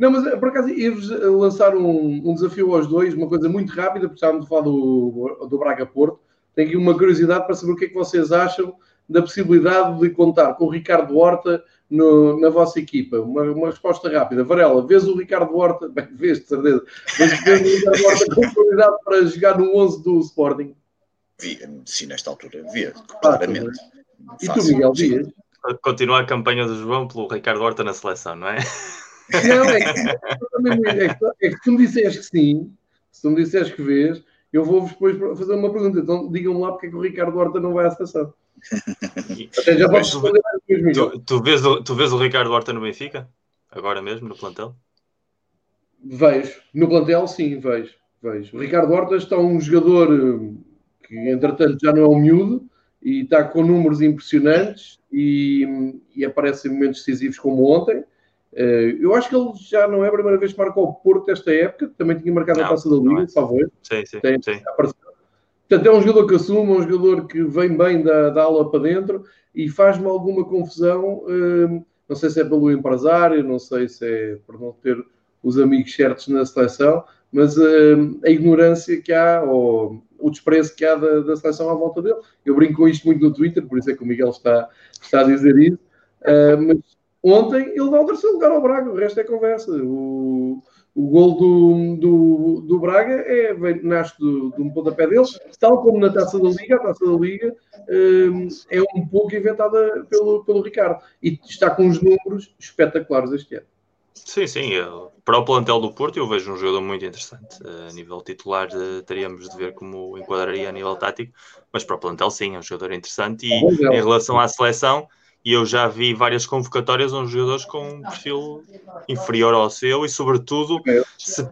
Não, mas por acaso ia-vos lançar um, um, desafio aos dois, uma coisa muito rápida, porque estávamos a falar do, do Braga Porto. Tenho aqui uma curiosidade para saber o que é que vocês acham da possibilidade de contar com o Ricardo Horta no, na vossa equipa? Uma, uma, resposta rápida. Varela, vês o Ricardo Horta, <laughs> bem, vês de certeza, vês, vês o Ricardo Horta com qualidade para jogar no 11 do Sporting? Via, sim, nesta altura, via, claramente. E tu, Miguel, vias? Continua a campanha do João pelo Ricardo Horta na seleção, não é? Não, é que, é que, é tu me disseres que sim, se tu me disseres que vês, eu vou-vos depois fazer uma pergunta. Então digam-me lá porque é que o Ricardo Horta não vai à seleção. <laughs> Até já podes responder tu, tu, vês o, tu vês o Ricardo Horta no Benfica? Agora mesmo, no plantel? Vejo. No plantel, sim, vejo. vejo. O Ricardo Horta está um jogador que, entretanto, já não é um miúdo e está com números impressionantes e, e aparece em momentos decisivos como ontem. Eh, eu acho que ele já não é a primeira vez que marcou o Porto esta época, também tinha marcado não, a taça da Liga, é. salvo Sim, sim, Tem, sim. Portanto, é um jogador que assume, é um jogador que vem bem da, da aula para dentro e faz-me alguma confusão. Hum, não sei se é pelo empresário, não sei se é por não ter os amigos certos na seleção, mas uh, a ignorância que há, ou o desprezo que há da, da, seleção à volta dele. Eu brinco com isto muito no Twitter, por isso é que o Miguel está, está a dizer isso. Uh, mas ontem ele dá o terceiro lugar ao Braga, o resto é conversa. O, o gol do, do, do Braga é, nasce do, de um pontapé deles, tal como na taça da Liga, a taça da Liga um, é um pouco inventada pelo, pelo Ricardo e está com os números espetaculares este ano. Sim, sim. Eu, para o plantel do Porto, eu vejo um jogador muito interessante. A nível titular, eh, teríamos de ver como enquadraria a nível tático, mas para o plantel, sim, é um jogador interessante. E em relação à seleção, eu já vi várias convocatórias onde jogadores com um perfil inferior ao seu e, sobretudo, se,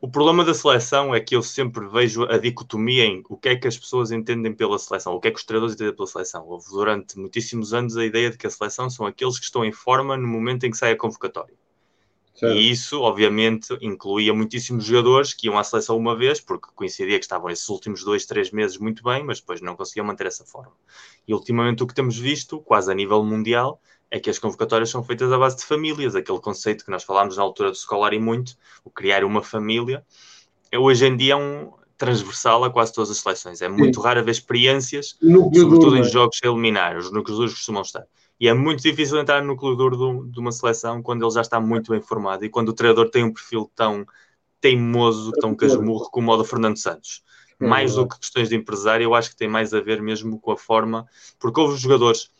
o problema da seleção é que eu sempre vejo a dicotomia em o que é que as pessoas entendem pela seleção, o que é que os treinadores entendem pela seleção. Houve durante muitíssimos anos a ideia de que a seleção são aqueles que estão em forma no momento em que sai a convocatória. Certo. E isso, obviamente, incluía muitíssimos jogadores que iam à seleção uma vez, porque coincidia que estavam esses últimos dois, três meses muito bem, mas depois não conseguiam manter essa forma. E ultimamente o que temos visto, quase a nível mundial, é que as convocatórias são feitas à base de famílias, aquele conceito que nós falámos na altura do escolar e muito, o criar uma família, é, hoje em dia é um transversal a quase todas as seleções. É muito Sim. raro haver experiências, sobretudo em jogos a eliminar, os núcleos duros costumam estar. E é muito difícil entrar no duro de uma seleção quando ele já está muito bem formado e quando o treinador tem um perfil tão teimoso, tão casmurro como o do Fernando Santos. É mais do que questões de empresário, eu acho que tem mais a ver mesmo com a forma, porque houve jogadores,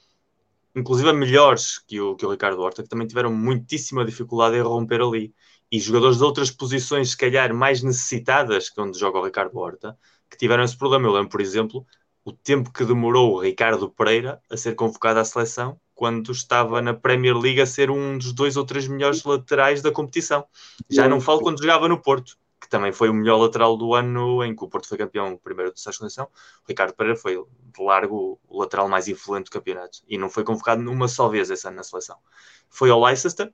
inclusive melhores que o, que o Ricardo Horta, que também tiveram muitíssima dificuldade em romper ali. E jogadores de outras posições, se calhar mais necessitadas que onde joga o Ricardo Horta, que tiveram esse problema. Eu lembro, por exemplo, o tempo que demorou o Ricardo Pereira a ser convocado à seleção quando estava na Premier League a ser um dos dois ou três melhores laterais da competição. Já não falo quando jogava no Porto, que também foi o melhor lateral do ano em que o Porto foi campeão primeiro de sexta condição. Ricardo Pereira foi de largo o lateral mais influente do campeonato e não foi convocado numa só vez esse ano na seleção. Foi ao Leicester,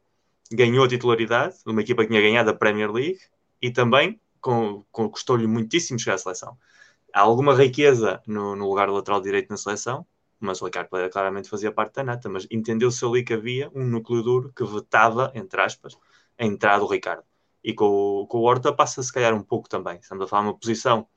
ganhou a titularidade de uma equipa que tinha ganhado a Premier League e também custou-lhe muitíssimo chegar à seleção. Há alguma riqueza no, no lugar lateral direito na seleção, mas o Ricardo Pereira claramente fazia parte da nata, mas entendeu-se ali que havia um núcleo duro que vetava, entre aspas, a entrada do Ricardo. E com o, com o Horta passa se calhar um pouco também. Estamos a falar de uma posição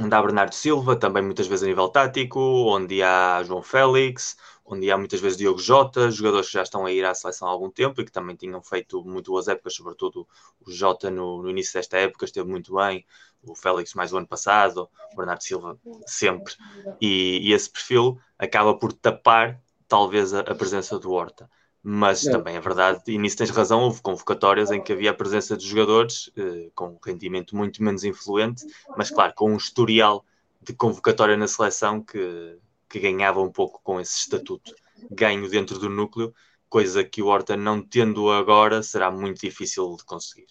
onde há Bernardo Silva, também muitas vezes a nível tático, onde há João Félix, onde há muitas vezes Diogo Jota, jogadores que já estão a ir à seleção há algum tempo e que também tinham feito muito boas épocas, sobretudo o Jota no, no início desta época esteve muito bem, o Félix mais o ano passado, o Bernardo Silva sempre, e, e esse perfil acaba por tapar talvez a, a presença do Horta. Mas também é verdade, e nisso tens razão, houve convocatórias em que havia a presença de jogadores eh, com um rendimento muito menos influente, mas claro, com um historial de convocatória na seleção que, que ganhava um pouco com esse estatuto ganho dentro do núcleo, coisa que o Horta não tendo agora será muito difícil de conseguir.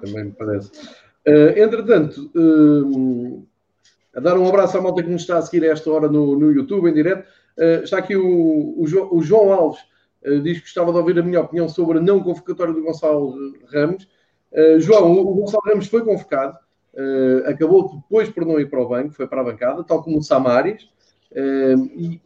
Também me parece. Uh, entretanto, uh, a dar um abraço à malta que nos está a seguir a esta hora no, no YouTube, em direto. Uh, está aqui o, o, jo, o João Alves, diz que gostava de ouvir a minha opinião sobre a não convocatória do Gonçalo Ramos. João, o, Gonçalo Ramos foi convocado, acabou depois por não ir para o banco, foi para a bancada, tal como o Samaris e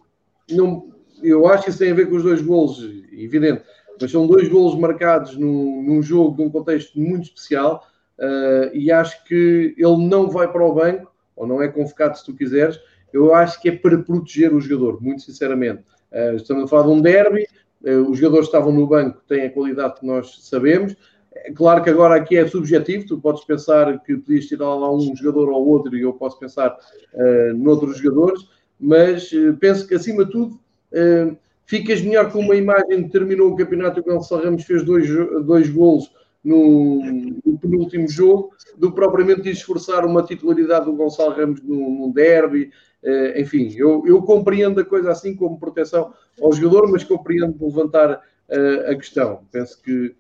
não, eu acho que isso tem a ver com os dois golos, evidente, mas são dois golos marcados num, num jogo, num contexto muito especial, uh, e acho que ele não vai para o banco, ou não é convocado se tu quiseres, eu acho que é para proteger o jogador, muito sinceramente. Uh, estamos a falar de um derby, uh, os jogadores estavam no banco, têm a qualidade que nós sabemos. É claro que agora aqui é subjetivo, tu podes pensar que podias tirar lá um jogador ou outro, e eu posso pensar noutros jogadores, mas uh, penso que acima de tudo uh, ficas melhor com uma imagem que terminou o campeonato e o Gonçalo Ramos fez dois, dois golos no, no, penúltimo jogo do que propriamente de esforçar uma titularidade do Gonçalo Ramos num, derby. Uh, enfim, eu, eu, compreendo a coisa assim como proteção ao jogador, mas compreendo levantar a questão. Penso que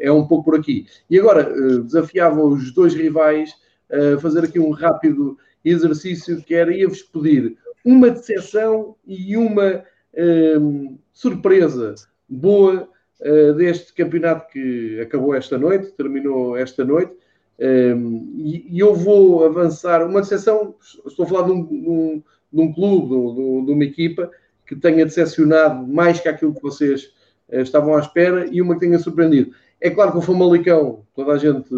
é um pouco por aqui. E agora, desafiava os dois rivais a fazer aqui um rápido exercício que era ia-vos pedir uma decepção e uma um, surpresa boa uh, deste campeonato que acabou esta noite, terminou esta noite. Um, e, e, eu vou avançar uma decepção. Estou a falar de um, de um, de um clube, de, de, uma equipa que tenha decepcionado mais que aquilo que vocês uh, estavam à espera e uma que tenha surpreendido. É claro que o Famalicão, toda a gente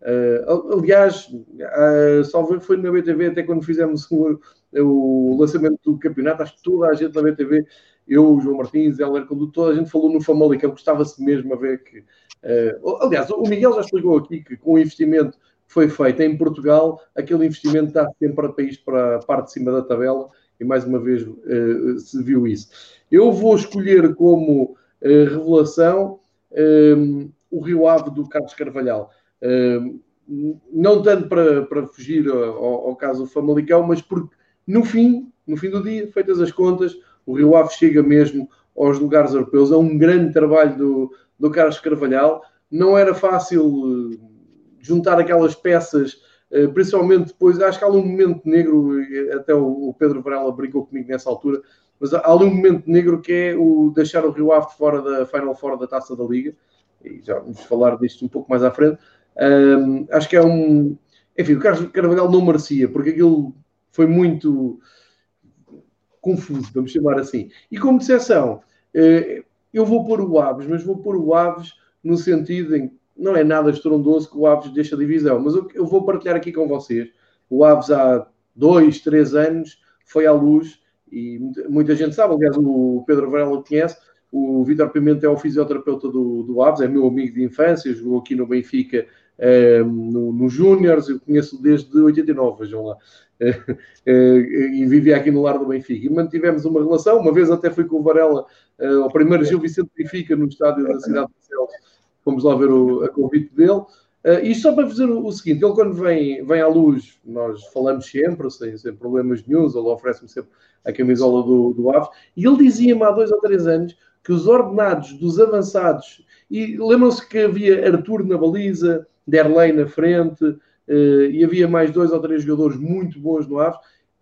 Uh, aliás, uh, salvo foi na BTV, até quando fizemos o, o, lançamento do campeonato, acho que toda a gente na BTV, eu, João Martins, Heller Conduto, toda a gente falou no Famalicão, gostava-se mesmo a ver que. Uh, aliás, o Miguel já explicou aqui que com o investimento que foi feito em Portugal, aquele investimento está sempre para isto para a parte de cima da tabela, e mais uma vez uh, se viu isso. Eu vou escolher como revelação um, o Rio Ave do Carlos Carvalhal não tanto para, para fugir ao, ao, caso do Famalicão, mas porque no fim, no fim do dia, feitas as contas, o Rio Ave chega mesmo aos lugares europeus. É um grande trabalho do, do Carlos Carvalhal. Não era fácil eh, juntar aquelas peças, eh, principalmente depois. Acho que há um momento negro, até o Pedro Varela brincou comigo nessa altura, mas há ali um momento negro que é o deixar o Rio Ave fora da Final Four da taça da Liga. E já vamos falar disto um pouco mais à frente um, acho que é um. Enfim, o Carlos Carvalhal não merecia, porque aquilo foi muito confuso, vamos chamar assim. E como decepção, eh, eu vou pôr o Aves, mas vou pôr o Aves no sentido em não é nada estrondoso que o Aves deixa a divisão, mas eu vou partilhar aqui com vocês. O Aves há dois, três anos foi à luz e muita gente sabe, aliás, o Pedro Varela conhece. O Vitor Pimenta é o fisioterapeuta do, do Aves, é meu amigo de infância, jogou aqui no Benfica uh, no, no Júniors, eu conheço desde 89, vejam lá, uh, e vivia aqui no lar do Benfica. E mantivemos uma relação, uma vez até fui com o Varela ao primeiro Gil Vicente Benfica no estádio da cidade de Celso, fomos lá ver o, a convite dele. Uh, isto só para dizer o, seguinte: ele, quando vem, vem à luz, nós falamos sempre, sem, sem problemas nenhum, ele oferece-me sempre a camisola do, do Aves, e ele dizia-me há dois ou três anos que os ordenados dos avançados, e lembram-se que havia Arthur na baliza, Derlei na frente, uh, e havia mais dois ou três jogadores muito bons no Aves.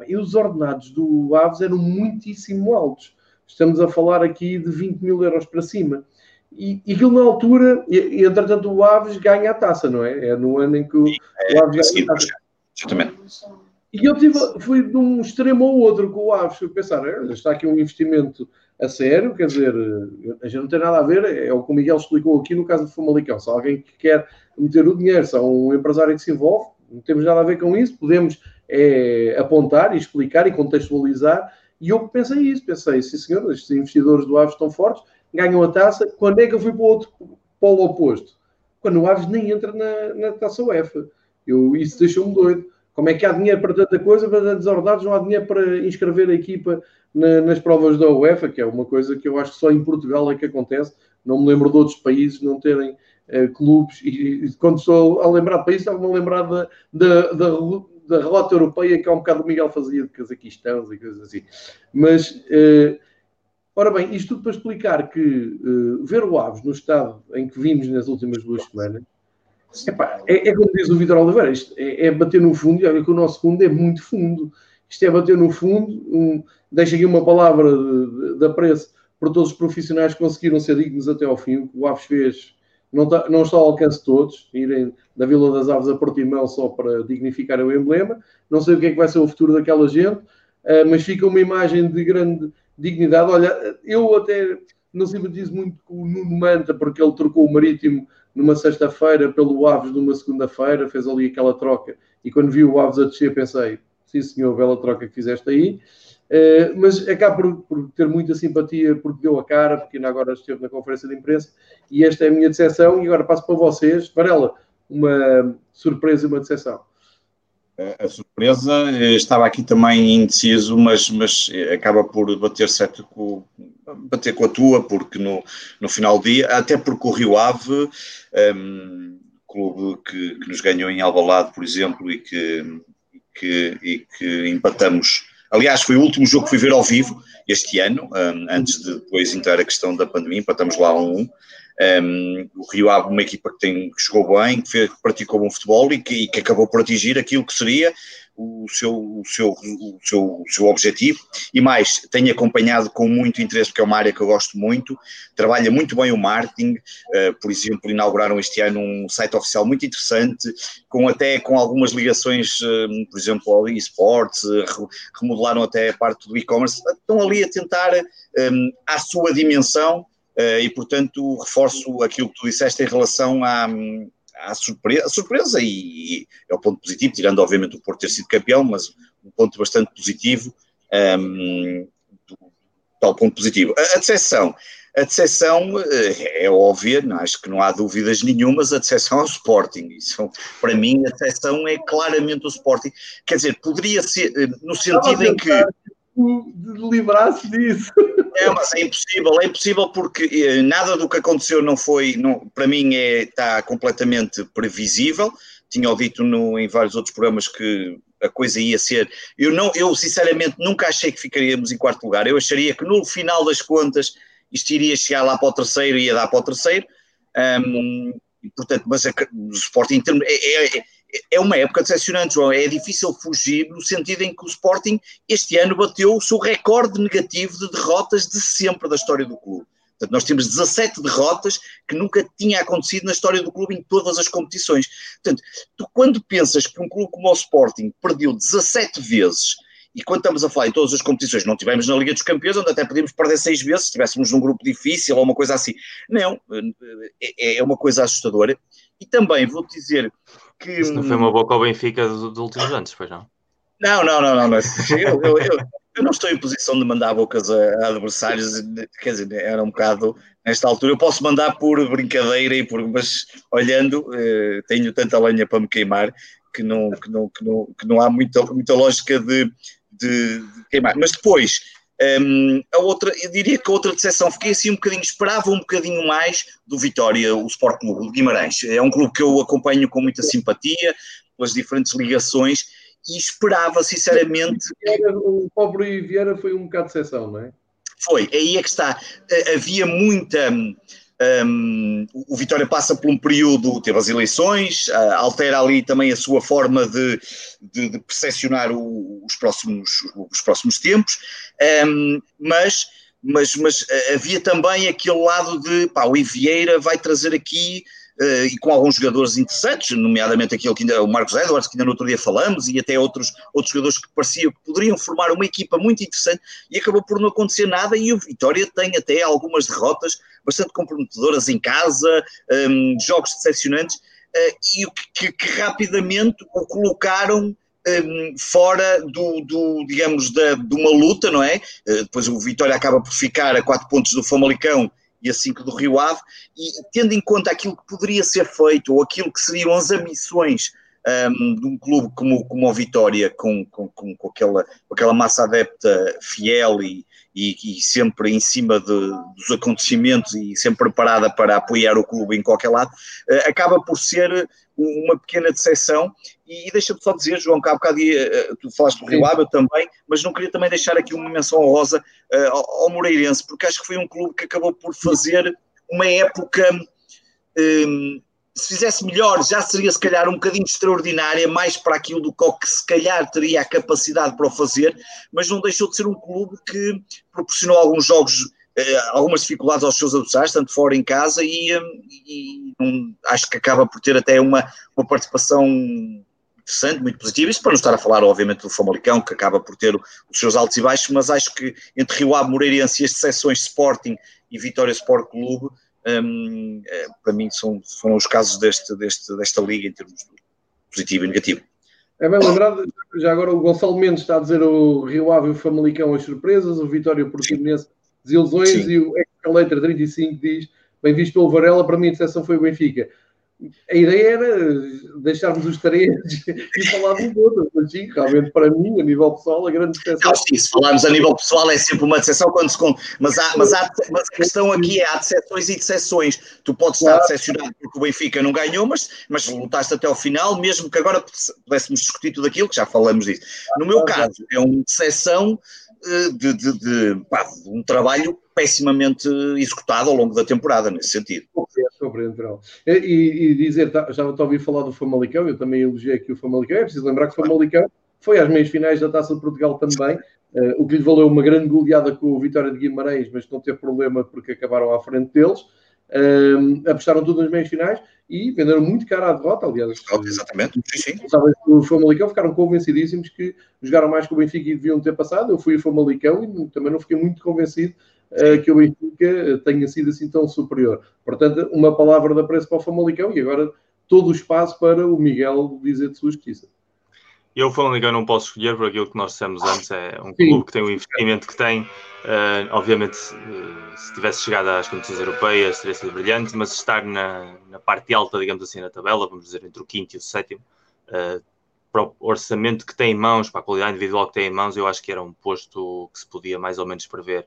E os ordenados do Aves eram muitíssimo altos. Estamos a falar aqui de 20 mil euros para cima. E, e aquilo na altura, e, e entretanto o Aves ganha a taça, não é? É no ano em que o, é, o Aves ganha a taça. Exatamente. E eu tive, fui de um extremo ao outro com o Aves. Fui pensar, está aqui um investimento a sério, quer dizer, a gente não tem nada a ver, é o que o Miguel explicou aqui no caso do Famalicão. Se alguém que quer meter o dinheiro, se há um empresário que se envolve, não temos nada a ver com isso, podemos é, apontar e explicar e contextualizar. E eu pensei isso, pensei, sim senhor, estes investidores do Aves estão fortes, ganham a taça, quando é que eu fui para o outro polo oposto? Quando o Aves nem entra na, na taça UEFA. Eu, isso deixou-me doido. Como é que há dinheiro para tanta coisa, para tantos ordenados, não há dinheiro para inscrever a equipa na, nas provas da UEFA, que é uma coisa que eu acho que só em Portugal é que acontece. Não me lembro de outros países não terem uh, clubes. E, e, quando estou a lembrar de países, estava-me a lembrar da, da, da, da rota europeia que há um bocado o Miguel fazia de Cazaquistão e coisas assim. Mas, uh, ora bem, isto tudo para explicar que uh, ver o Aves no estado em que vimos nas últimas duas semanas Epá, é, é, como diz o Vitor Oliveira, isto é, é, bater no fundo, e olha que o nosso fundo é muito fundo. Isto é bater no fundo, um, deixa aqui uma palavra de, de apreço para todos os profissionais que conseguiram ser dignos até ao fim. O que o Aves fez não está, não está ao alcance de todos, irem da Vila das Aves a Portimão só para dignificar o emblema. Não sei o que é que vai ser o futuro daquela gente, uh, mas fica uma imagem de grande dignidade. Olha, eu até não simpatizo muito com o Nuno Manta, porque ele trocou o Marítimo numa sexta-feira pelo Aves numa segunda-feira, fez ali aquela troca. E quando vi o Aves a descer, pensei, sim senhor, bela troca que fizeste aí. Uh, mas acaba por, por, ter muita simpatia porque deu a cara, porque ainda agora esteve na conferência de imprensa. E esta é a minha decepção. E agora passo para vocês. Varela, uma surpresa e uma decepção. A surpresa, eh, estava aqui também indeciso, mas, mas acaba por bater certo com, bater com a tua, porque no, no final do dia, até porque o Rio Ave, um, ehm, clube que, que, nos ganhou em Alvalade, por exemplo, e que, que, e que empatamos. Aliás, foi o último jogo que fui ver ao vivo este ano, um, ehm, antes de depois entrar a questão da pandemia, empatamos lá a um. Um, o Rio Ave, uma equipa que, tem, que jogou bem, que, fez, que praticou bom futebol e que, e que, acabou por atingir aquilo que seria o seu, o, seu, o, seu, o seu objetivo. E mais, tenho acompanhado com muito interesse, porque é uma área que eu gosto muito, trabalha muito bem o marketing. Uh, por exemplo, inauguraram este ano um site oficial muito interessante, com até com algumas ligações, uh, por exemplo, ao esportes, uh, remodelaram até a parte do e-commerce. Estão ali a tentar, um, à sua dimensão, e, portanto, reforço aquilo que tu disseste em relação à, há surpresa, surpresa e, e, é o ponto positivo, tirando obviamente o Porto ter sido campeão, mas um ponto bastante positivo, um, do, tal ponto positivo. A, a decepção, a decepção eh, é óbvia, não, acho que não há dúvidas nenhumas, a decepção é o Sporting. Isso, para mim, a decepção é claramente o Sporting. Quer dizer, poderia ser, eh, no sentido em que livrar-se disso. É, mas é impossível, é impossível porque eh, nada do que aconteceu não foi, não, para mim é, está completamente previsível. Tinha dito no, em vários outros programas que a coisa ia ser. Eu, não, eu sinceramente nunca achei que ficaríamos em quarto lugar. Eu acharia que no final das contas isto iria chegar lá para o terceiro e ia dar para o terceiro. Um, portanto, mas o Sporting é, é, é uma época decepcionante, João. É difícil fugir no sentido em que o Sporting este ano bateu o seu recorde negativo de derrotas de sempre da história do clube. Portanto, nós temos 17 derrotas que nunca tinha acontecido na história do clube em todas as competições. Portanto, tu quando pensas que um clube como o Sporting perdeu 17 vezes, e quando estamos a falar em todas as competições, não tivemos na Liga dos Campeões, onde até podíamos perder seis vezes se estivéssemos num grupo difícil ou uma coisa assim. Não, é, é uma coisa assustadora. E também vou-te dizer que. Isso não foi uma boca ao Benfica dos, dos últimos anos, pois não? Não, não, não, não. não. Eu, eu, eu, eu, não estou em posição de mandar bocas a, a, adversários, quer dizer, era um bocado nesta altura. Eu posso mandar por brincadeira e por. Mas olhando, eh, tenho tanta lenha para me queimar que não, que não, que não, que não há muita, muita lógica de, de, de queimar. Mas depois um, a outra, eu diria que a outra decepção, fiquei assim um bocadinho, esperava um bocadinho mais do Vitória, o Sport Clube de Guimarães. É um clube que eu acompanho com muita simpatia, pelas diferentes ligações, e esperava sinceramente. O pobre Vieira foi um bocado de decepção, não é? Foi, aí é que está. Eh, havia muita. Um, o Vitória passa por um período, teve as eleições, uh, altera ali também a sua forma de, de, de percepcionar os, próximos, os próximos tempos, um, mas, mas, mas uh, havia também aquele lado de pá, o Vieira vai trazer aqui e com alguns jogadores interessantes, nomeadamente aquele que ainda, o Marcos Edwards, que ainda no outro dia falamos, e até outros, outros jogadores que pareciam que poderiam formar uma equipa muito interessante, e acabou por não acontecer nada, e o Vitória tem até algumas derrotas bastante comprometedoras em casa, um, jogos decepcionantes, uh, e que, que, rapidamente o colocaram um, fora do, do, digamos, da, de uma luta, não é? Uh, depois o Vitória acaba por ficar a quatro pontos do Famalicão e a 5 do Rio Ave, e tendo em conta aquilo que poderia ser feito, ou aquilo que seriam as ambições um, de um clube como, como o Vitória, com, com, com, com, aquela, com aquela massa adepta fiel e, e, e sempre em cima de, dos acontecimentos e sempre preparada para apoiar o clube em qualquer lado, uh, acaba por ser uma pequena decepção. E, e deixa-me só dizer, João, que há bocado uh, tu falaste do Rio Ave, eu também, mas não queria também deixar aqui uma menção honrosa uh, ao, ao Moreirense, porque acho que foi um clube que acabou por fazer uma época. Um, se fizesse melhor, já seria se calhar um bocadinho extraordinária, mais para aquilo do que se calhar teria a capacidade para o fazer, mas não deixou de ser um clube que proporcionou alguns jogos, eh, algumas dificuldades aos seus adversários, tanto fora em casa, e, eh, e um, acho que acaba por ter até uma, uma participação interessante, muito positiva. Isto para não estar a falar, obviamente, do Famalicão, que acaba por ter os seus altos e baixos, mas acho que entre Rio Ave, Moreirense e as seções Sporting e Vitória Sport Clube um, eh, para mim são, foram os casos deste, deste, desta liga em termos de positivo e negativo. É bem lembrado, já agora o Gonçalo Mendes está a dizer o Rio Ave e o Famalicão as surpresas, o Vitória Portimonense desilusões Sim. e o Excalator 35 diz, bem visto pelo Varela, para mim a decepção foi o Benfica a ideia era deixarmos os três <laughs> e falar dos outros, mas sim, realmente para mim, a nível pessoal, a grande decepção. Não, sim, se falarmos a nível pessoal é sempre uma decepção quando se mas, há, mas, há, mas a questão aqui é há decepções e decepções. Tu podes estar claro. decepcionado porque o Benfica não ganhou, mas, mas lutaste até ao final, mesmo que agora pudéssemos discutir tudo aquilo, que já falamos disso. No meu caso, é uma decepção eh, de, de, de, pá, de um trabalho pessimamente executado ao longo da temporada, nesse sentido. Compreendo, E, e dizer, tá, já estou a ouvir falar do Famalicão, eu também elogiei aqui o Famalicão, é preciso lembrar que o Famalicão foi às meias finais da Taça de Portugal também, uh, o que lhe valeu uma grande goleada com o Vitória de Guimarães, mas não teve problema porque acabaram à frente deles. Uh, apostaram tudo nas meias finais e venderam muito caro a derrota, aliás. Exatamente, sim, sim. O Famalicão ficaram convencidíssimos que jogaram mais que o Benfica e deviam ter passado. Eu fui o Famalicão e também não fiquei muito convencido que o Benfica tenha sido assim tão superior. Portanto, uma palavra de apreço para o Famalicão e agora todo o espaço para o Miguel dizer de sua justiça. Eu, Famalicão, não posso escolher por aquilo que nós dissemos antes. É um Sim. clube que tem o investimento que tem. Uh, obviamente, uh, se tivesse chegado às competições europeias, teria sido brilhante, mas estar na, na, parte alta, digamos assim, na tabela, vamos dizer, entre o quinto e o sétimo, uh, para o orçamento que tem em mãos, para a qualidade individual que tem em mãos, eu acho que era um posto que se podia mais ou menos prever.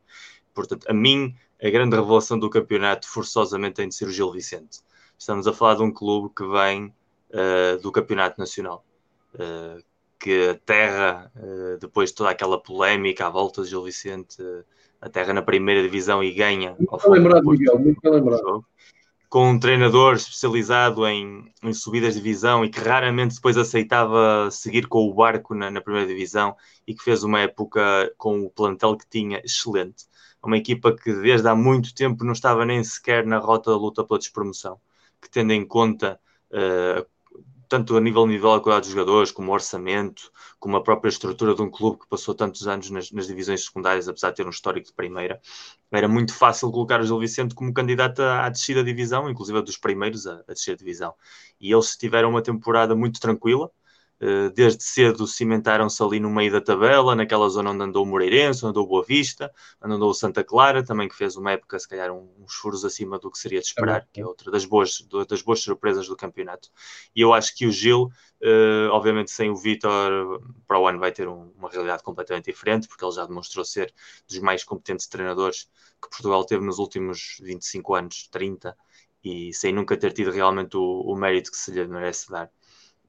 Portanto, a mim, a grande revelação do campeonato forçosamente tem de ser o Gil Vicente. Estamos a falar de um clube que vem do campeonato nacional. Uh, que a Terra, eh, depois de toda aquela polémica à volta de Gil Vicente, a Terra na primeira divisão e ganha. Muito lembrado, Miguel, muito lembrado. Com um treinador especializado em, em, subidas de divisão e que raramente depois aceitava seguir com o barco na, na, primeira divisão e que fez uma época com o plantel que tinha excelente. Uma equipa que desde há muito tempo não estava nem sequer na rota da luta pela despromoção, que tendo em conta uh, tanto a nível individual a qualidade dos jogadores, como o orçamento, como a própria estrutura de um clube que passou tantos anos nas, nas, divisões secundárias, apesar de ter um histórico de primeira, era muito fácil colocar o Gil Vicente como candidato à, descida da divisão, inclusive dos primeiros a, a descer a divisão. E eles tiveram uma temporada muito tranquila, desde cedo cimentaram-se ali no meio da tabela, naquela zona onde andou o Moreirense, onde andou o Boa Vista, onde andou o Santa Clara, também que fez uma época, se calhar, uns furos acima do que seria de esperar, que é outra das boas, das boas surpresas do campeonato. E eu acho que o Gil, uh, obviamente sem o Vitor, para o ano vai ter um, uma realidade completamente diferente, porque ele já demonstrou ser dos mais competentes treinadores que Portugal teve nos últimos 25 anos, 30, e sem nunca ter tido realmente o, o mérito que se lhe merece dar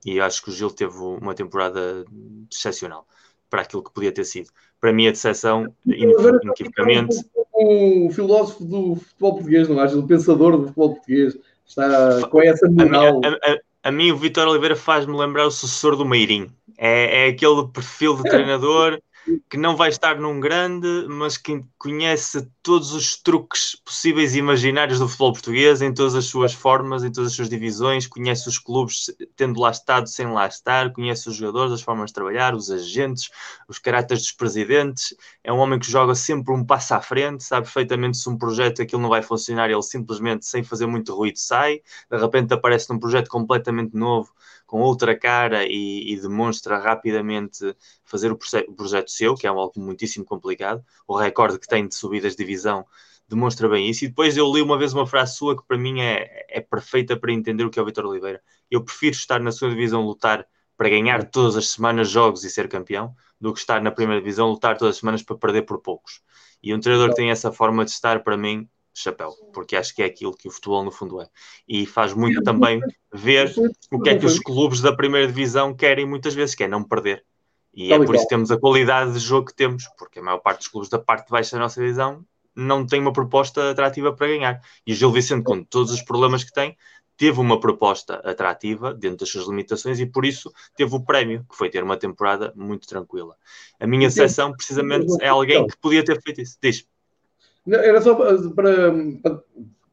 e acho que o Gil teve uma temporada excepcional para aquilo que podia ter sido. Para mim, a decepção, inequivocamente. O filósofo do futebol português, não acho? O pensador do futebol português está com essa moral. A, a, a, a mim, o Vitor Oliveira faz-me lembrar o sucessor do Meirim. É, é aquele perfil de treinador que não vai estar num grande, mas que conhece todos os truques possíveis e imaginários do futebol português, em todas as suas formas, em todas as suas divisões, conhece os clubes tendo lá estado, sem lá estar, conhece os jogadores, as formas de trabalhar, os agentes, os caracteres dos presidentes. É um homem que joga sempre um passo à frente, sabe perfeitamente se um projeto aquilo não vai funcionar, ele simplesmente, sem fazer muito ruído, sai. De repente aparece num projeto completamente novo com outra cara e, e demonstra rapidamente fazer o, o projeto seu, que é algo muitíssimo complicado. O recorde que tem de subidas de divisão demonstra bem isso. E depois eu li uma vez uma frase sua que para mim é, é perfeita para entender o que é o Vitor Oliveira. Eu prefiro estar na sua divisão lutar para ganhar todas as semanas jogos e ser campeão, do que estar na primeira divisão lutar todas as semanas para perder por poucos. E um treinador que tem essa forma de estar, para mim, chapéu, porque acho que é aquilo que o futebol no fundo é. E faz muito também ver o que é que os clubes da primeira divisão querem muitas vezes, que é não perder. E é por isso que temos a qualidade de jogo que temos, porque a maior parte dos clubes da parte de baixo da nossa divisão não tem uma proposta atrativa para ganhar. E o Gil Vicente, com todos os problemas que tem, teve uma proposta atrativa dentro das suas limitações e por isso teve o prémio, que foi ter uma temporada muito tranquila. A minha sessão, precisamente, é alguém que podia ter feito isso. Diz. Era só para, para,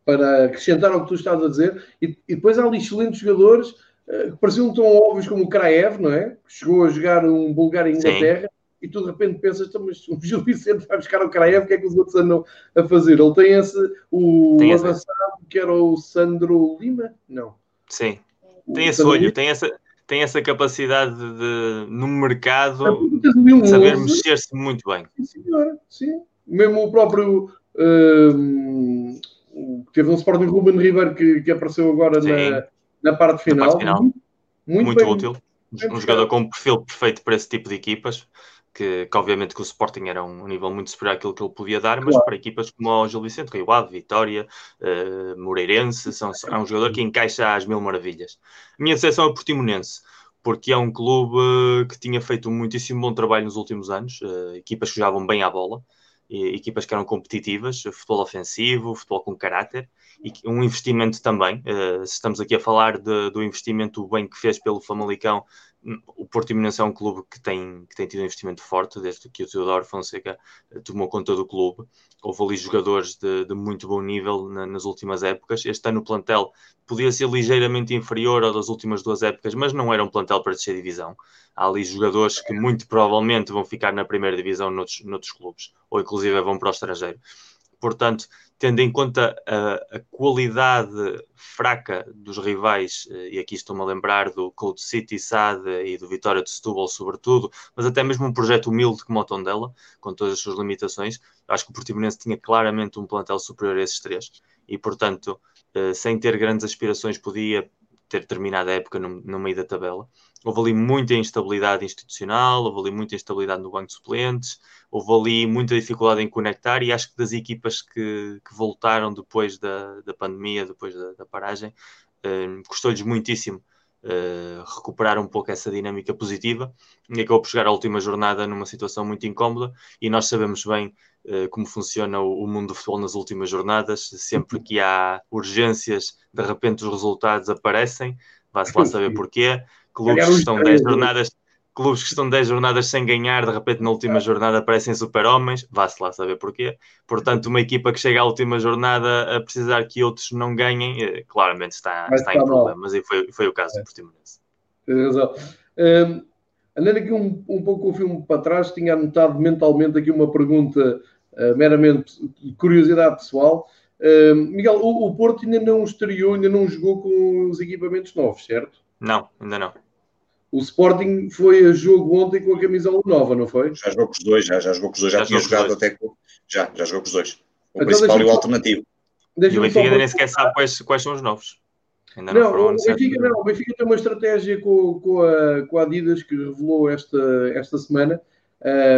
para, acrescentar ao que tu estás a dizer. E, e depois há ali excelentes jogadores uh, que pareciam tão óbvios como o Kraev, não é? Que chegou a jogar um Bulgária em Inglaterra. Sim. E tu de repente pensas, então, mas o Gil Vicente vai buscar o Kraev, o que é que os outros andam a fazer? Ele tem esse, o tem avançado, esse. que era o Sandro Lima? Não. Sim, tem esse olho, tem essa, tem essa capacidade de, no mercado, saber mexer-se muito bem. Sim, senhora, sim mesmo o próprio um, teve um Sporting Ruben Ribeiro que, que apareceu agora na, na, parte final. Na parte final. Muito, muito bem, útil. Um jogador com um perfil perfeito para esse tipo de equipas. Que, que, obviamente que o Sporting era um nível muito superior àquilo que ele podia dar, mas claro. para equipas como o Gil Vicente, Rio Ave, Vitória, uh, Moreirense, são, é um jogador que encaixa às mil maravilhas. A minha decepção é o Portimonense, porque é um clube que tinha feito muitíssimo bom trabalho nos últimos anos, uh, equipas que jogavam bem à bola, equipas que eram competitivas, futebol ofensivo, futebol com caráter e um investimento também. Uh, estamos aqui a falar de, do investimento bem que fez pelo Famalicão o Portimonense é um clube que tem, que tem tido um investimento forte desde que o Teodoro Fonseca eh, tomou conta do clube. Houve ali jogadores de, de muito bom nível na, nas últimas épocas. Este ano o plantel podia ser ligeiramente inferior ao das últimas duas épocas, mas não era um plantel para descer divisão. Há ali jogadores que muito provavelmente vão ficar na primeira divisão noutros, noutros clubes, ou inclusive vão para o estrangeiro. Portanto, tendo em conta a, a qualidade fraca dos rivais, eh, e aqui estou-me a lembrar do Cold City SAD e do Vitória de Setúbal, sobretudo, mas até mesmo um projeto humilde como o Tondela, com todas as suas limitações, acho que o Portimonense tinha claramente um plantel superior a esses três, e portanto, eh, sem ter grandes aspirações, podia ter terminado a época no, no meio da tabela. Houve ali muita instabilidade institucional, houve ali muita instabilidade no banco de suplentes, houve ali muita dificuldade em conectar e acho que das equipas que, que voltaram depois da, da pandemia, depois da, da paragem, eh, custou-lhes muitíssimo eh, recuperar um pouco essa dinâmica positiva e acabou por chegar à última jornada numa situação muito incómoda e nós sabemos bem eh, como funciona o, o, mundo do futebol nas últimas jornadas, sempre que há urgências, de repente os resultados aparecem, vá-se lá saber porquê, clubes que estão 10 jornadas clubes que estão 10 jornadas sem ganhar, de repente na última jornada aparecem super-homens, vá-se lá saber porquê. Portanto, uma equipa que chega à última jornada a precisar que outros não ganhem, eh, claramente está, está em problemas, e foi, foi o caso é. do Portimonense. Tens razão. Um, andando aqui um, um pouco o filme para trás, tinha anotado mentalmente aqui uma pergunta uh, meramente de curiosidade pessoal. Uh, Miguel, o, o Porto ainda não estreou, ainda não jogou com os equipamentos novos, certo? Não, ainda não. O Sporting foi a jogo ontem com a camisola nova, não foi? Já jogou com os dois, já, já jogou com os dois, já, já tinha jogado até com. Já, já jogou com os dois. O então, principal e o alternativo. E o Benfica ainda nem sequer sabe quais, quais são os novos. Ainda não, não o, Benfica, não, o Benfica tem uma estratégia com, com, a, com a Adidas que revelou esta, esta semana,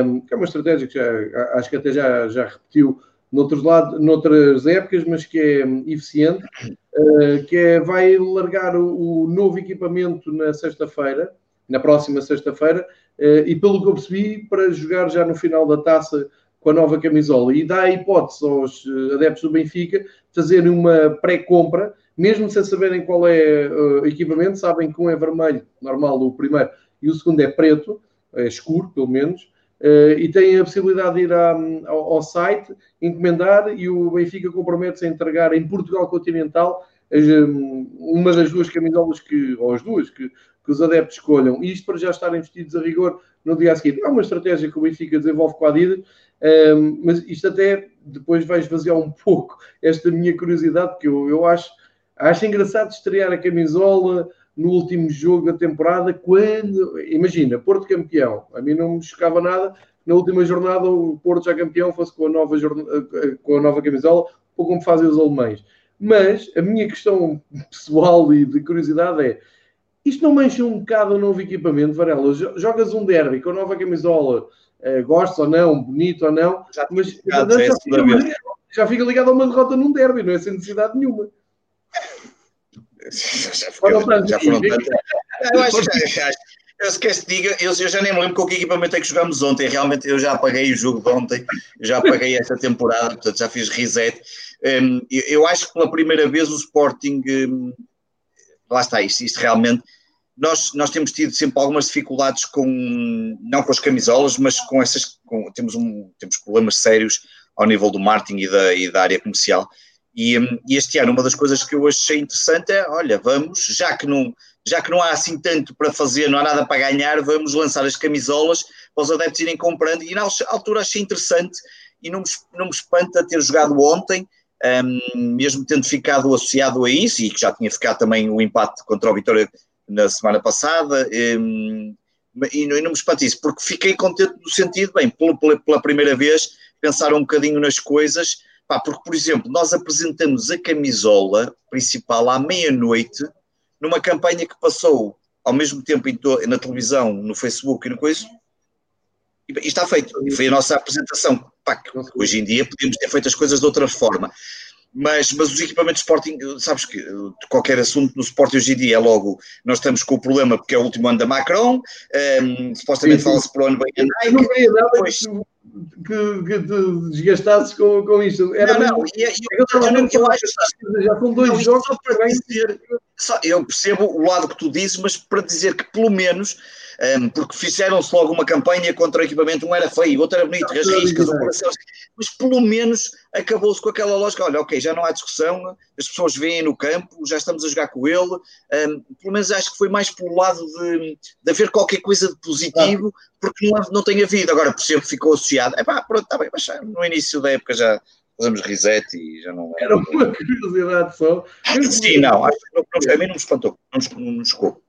um, que é uma estratégia que já, acho que até já, já repetiu noutros lado, noutras épocas, mas que é eficiente, uh, que é, vai largar o, o novo equipamento na sexta-feira, na próxima sexta-feira, uh, e pelo que eu percebi, para jogar já no final da taça com a nova camisola. E dá a hipótese aos eh, adeptos do Benfica fazerem uma pré-compra, mesmo sem saberem qual é o equipamento, sabem que um é vermelho, normal, o primeiro, e o segundo é preto, é escuro, pelo menos, Uh, e têm a possibilidade de ir à, ao, ao, site, encomendar e o Benfica compromete-se a entregar em Portugal continental as, um, uma das duas camisolas que, ou as duas que, que, os adeptos escolham. E isto para já estarem vestidos a rigor no dia a seguir. É uma estratégia que o Benfica desenvolve com a Adidas, um, mas isto até depois vai esvaziar um pouco esta minha curiosidade, que eu, eu acho, acho engraçado estrear a camisola no último jogo da temporada, quando, imagina, Porto campeão, a mim não me chocava nada, na última jornada o Porto já campeão fosse com a nova, com a nova camisola, ou como fazem os alemães. Mas a minha questão pessoal e de curiosidade é, isto não mancha um bocado o novo equipamento, Varela? Jogas um derby com a nova camisola, uh, gostas ou não, bonito ou não, já mas já, já, fica, já fica ligado a uma derrota num derby, não é sem necessidade nenhuma já, foram, tantas. Eu acho que eu esqueço diga, eu, eu, já nem me lembro com que equipamento é que jogámos ontem. Realmente eu já apaguei o jogo de ontem, já apaguei esta temporada, portanto já fiz reset. Um, eu, eu, acho que pela primeira vez o Sporting, um, lá está, isto, isto realmente. Nós, nós temos tido sempre algumas dificuldades com, não com as camisolas, mas com essas, com, temos, um, temos problemas sérios ao nível do marketing e da, e da área comercial. E, e, este ano uma das coisas que eu achei interessante é, olha, vamos, já que não, já que não há assim tanto para fazer, não há nada para ganhar, vamos lançar as camisolas para os adeptos irem comprando. E na altura achei interessante e não me, não me espanta ter jogado ontem, um, mesmo tendo ficado associado a isso, e que já tinha ficado também o empate contra o Vitória na semana passada. Um, e não, e não me espanta isso, porque fiquei contente no sentido, bem, pela, pela primeira vez, pensar um bocadinho nas coisas Pá, porque, por exemplo, nós apresentamos a camisola principal à meia-noite numa campanha que passou ao mesmo tempo na televisão, no Facebook e no coisa, e está feito. E foi a nossa apresentação. Pá, hoje em dia podemos ter feito as coisas de outra forma. Mas, mas os equipamentos de Sporting, sabes que qualquer assunto no Sporting hoje em dia é logo, nós estamos com o problema porque é o último ano da Macron, um, ehm, supostamente fala-se para o ano bem a Nike. Depois... que, que te desgastasses com, com isto. Era não, não, eu, eu, eu, eu, acho que já são dois não, jogos para dizer, só, eu percebo o lado que tu dizes, mas para dizer que pelo menos um, porque fizeram-se logo uma campanha contra o equipamento, um era feio, outro era bonito, as riscas, operações, mas pelo menos acabou-se com aquela lógica, olha, ok, já não há discussão, as pessoas vêm no campo, já estamos a jogar com ele, um, pelo menos acho que foi mais pelo lado de, de haver qualquer coisa de positivo, porque não, não tem havido, agora por exemplo ficou associado, é pá, pronto, está bem, mas no início da época já fazemos reset e já não é. Era uma curiosidade só. Sim, não, acho que não, a mim não me espantou, não, não me chocou.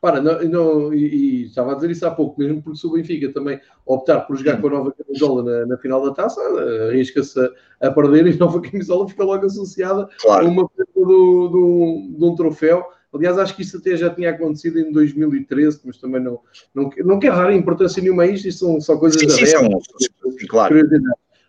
Repara, não, não, e, e, estava a dizer isso há pouco, mesmo porque se o Benfica também optar por jogar com a nova camisola na, na final da taça, arrisca-se a, a, perder e a nova <laughs> camisola fica logo associada claro. a uma perda do, do, de um troféu. Aliás, acho que isso até já tinha acontecido em 2013, mas também não, não, não quer dar importância nenhuma a isto, isto são só coisas sim, sim, são, claro.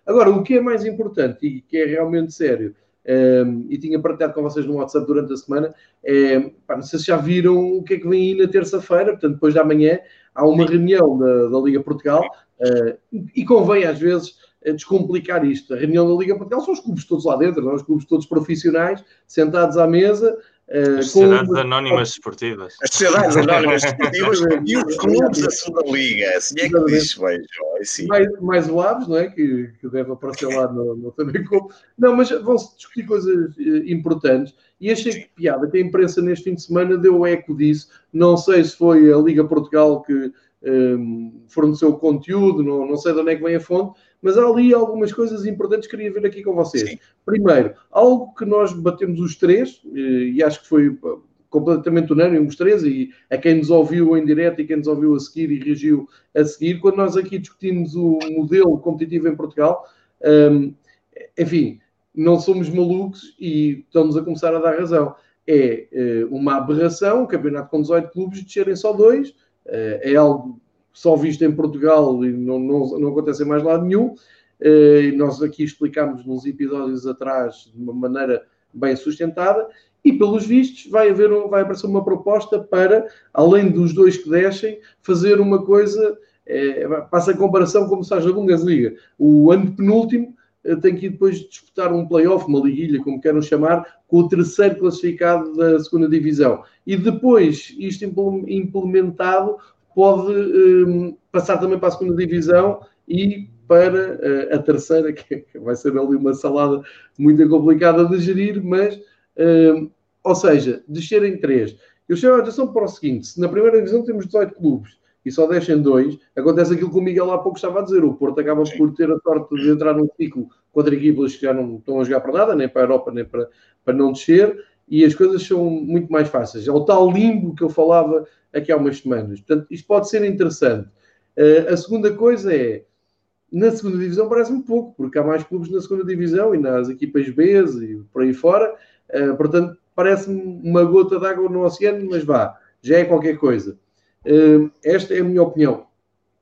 Agora, o que é mais importante e que é realmente sério, um, e tinha partilhado com vocês no WhatsApp durante a semana, é, pá, não sei se já viram o que é que vem aí na terça-feira, portanto, depois da manhã, há uma reunião da, da Liga Portugal, uh, e convém às vezes descomplicar isto. A reunião da Liga Portugal são os clubes todos lá dentro, não? É? os clubes todos profissionais, sentados à mesa, as sociedades anónimas esportivas. As sociedades anónimas <laughs> esportivas e os clubes da segunda liga. Assim é que diz, bem, sim. Mais, mais o Aves, não é? Que, que deve aparecer lá no, no também como. Não, mas vão-se discutir coisas eh, importantes. E achei que piada que a imprensa neste fim de semana deu eco disso. Não sei se foi a Liga Portugal que um, ehm, forneceu o conteúdo, não, não sei de onde é que vem a fonte, mas há ali algumas coisas importantes que queria ver aqui com vocês. Sim. Primeiro, algo que nós batemos os três, eh, e acho que foi completamente unânime os três, e a quem nos ouviu em direto e quem nos ouviu a seguir e reagiu a seguir, quando nós aqui discutimos o modelo competitivo em Portugal, um, enfim, não somos malucos e estamos a começar a dar razão. É uh, uma aberração, um campeonato com 18 clubes, descerem só dois, é algo só visto em Portugal e não, não, não acontece em mais lado nenhum. Uh, nós aqui explicámos nos episódios atrás de uma maneira bem sustentada e pelos vistos vai haver vai aparecer uma proposta para além dos dois que descem fazer uma coisa é, passa a comparação como se faz Bundesliga o ano penúltimo eh, tem que ir depois disputar um playoff, uma liguilha, como queiram chamar, com o terceiro classificado da segunda divisão. E depois, isto implementado, pode um, passar também para a segunda divisão e para uh, a terceira, <laughs> que vai ser ali uma salada muito complicada de gerir, mas, um, ou seja, descer em três. Eu chamo a atenção para o seguinte: se na primeira divisão temos 18 clubes e só descem dois, acontece aquilo que o Miguel há pouco estava a dizer. O Porto acaba por ter a sorte de entrar num ciclo contra equipas que já não estão a jogar para nada, nem para a Europa, nem para, para não descer, e as coisas são muito mais fáceis. É o tal limbo que eu falava aqui há umas semanas. Portanto, isto pode ser interessante. Uh, a segunda coisa é, na segunda divisão parece-me pouco, porque há mais clubes na segunda divisão e nas equipas B e por aí fora. Uh, portanto, parece-me uma gota d'água no oceano, mas vá, já é qualquer coisa. Uh, esta é a minha opinião.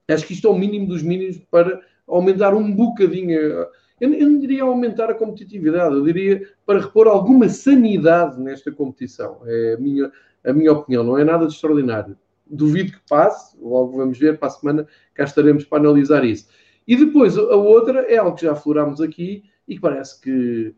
Acho que isto é o mínimo dos mínimos para aumentar um bocadinho. Eu, eu não diria aumentar a competitividade, eu diria para repor alguma sanidade nesta competição. É a minha, a minha opinião, não é nada de extraordinário. Duvido que passe, logo vamos ver, para a semana cá estaremos para analisar isso. E depois, a outra é algo que já aflorámos aqui e que parece que,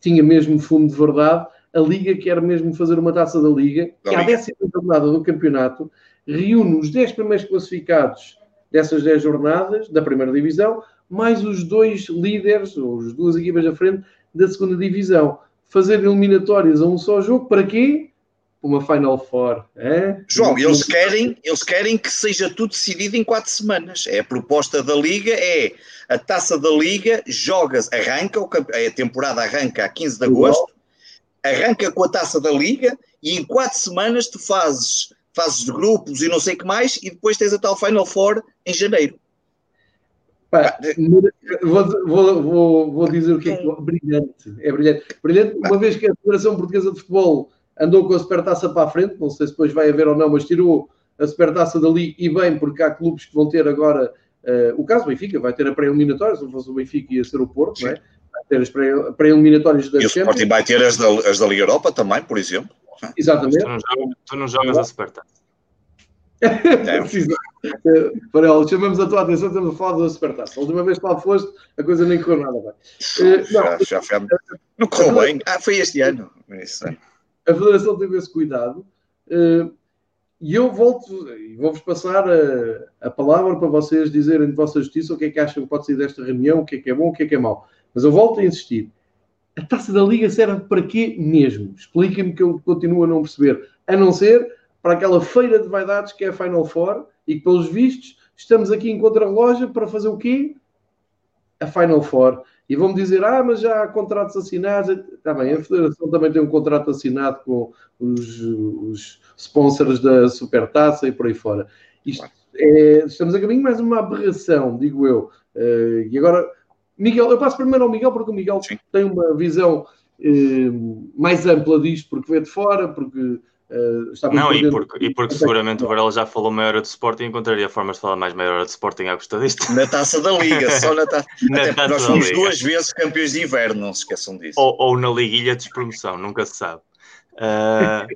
tinha mesmo fundo de verdade. A Liga quer mesmo fazer uma taça da Liga, que à décima jornada do campeonato reúne os 10 primeiros classificados dessas 10 jornadas da primeira divisão, mais os dois líderes, ou as duas equipas da frente, da segunda divisão. Fazer eliminatórias a um só jogo, para quê? Uma Final Four. É? João, eles querem, eles querem que seja tudo decidido em quatro semanas. É a proposta da Liga, é a taça da Liga, jogas, arranca, a temporada arranca a 15 de agosto, arranca com a taça da Liga e em quatro semanas tu fazes, fazes grupos e não sei o que mais e depois tens a tal Final Four em janeiro. Pá, vou, vou, vou, vou, dizer o que é, que é brilhante. É brilhante. Brilhante, uma vez que a Federação Portuguesa de Futebol andou com a supertaça para a frente, não sei se depois vai haver ou não, mas tirou a supertaça dali e bem, porque há clubes que vão ter agora, uh, o caso do Benfica, vai ter a pré-eliminatória, se não fosse o Benfica ia ser o Porto, não é? vai ter as pré-eliminatórias da E o Sporting vai ter as da, as da Liga Europa também, por exemplo. Exatamente. Tu não jogas, tu não jogas a supertaça. É. <laughs> Farel, chamamos a tua atenção, estamos a falar da Supertaça. A última vez que lá foste, a coisa nem correu nada bem. Uh, não, já, já foi, não correu bem. Ah, foi este ano. Isso, a Federação teve esse cuidado. Uh, e eu volto e vou-vos passar a, a, palavra para vocês dizerem de vossa justiça o que é que acham que pode ser desta reunião, o que é que é bom, o que é que é mau. Mas eu volto a insistir. A taça da Liga serve para quê mesmo? Expliquem-me que eu continuo a não perceber. A não ser para aquela feira de vaidades que é a Final Four e que, pelos vistos, estamos aqui em contra-relógio para fazer o quê? A Final Four e vão-me dizer, ah, mas já há contratos assinados. Está bem, a Federação também tem um contrato assinado com os, os sponsors da Supertaça e por aí fora. Isto é, estamos a caminho mais uma aberração, digo eu. Uh, e agora, Miguel, eu passo primeiro ao Miguel, porque o Miguel Sim. tem uma visão uh, mais ampla disto, porque vê de fora, porque Uh, não, e porque, e porque seguramente o Varela já falou meia hora de Sporting e encontraria formas de falar mais meia hora de Sporting à custa disto. Na taça da Liga, <laughs> só na, ta... na Até taça nós fomos Liga. duas vezes campeões de inverno, não se esqueçam disso. Ou, ou na Liguilha de Despromoção, nunca se sabe. Uh,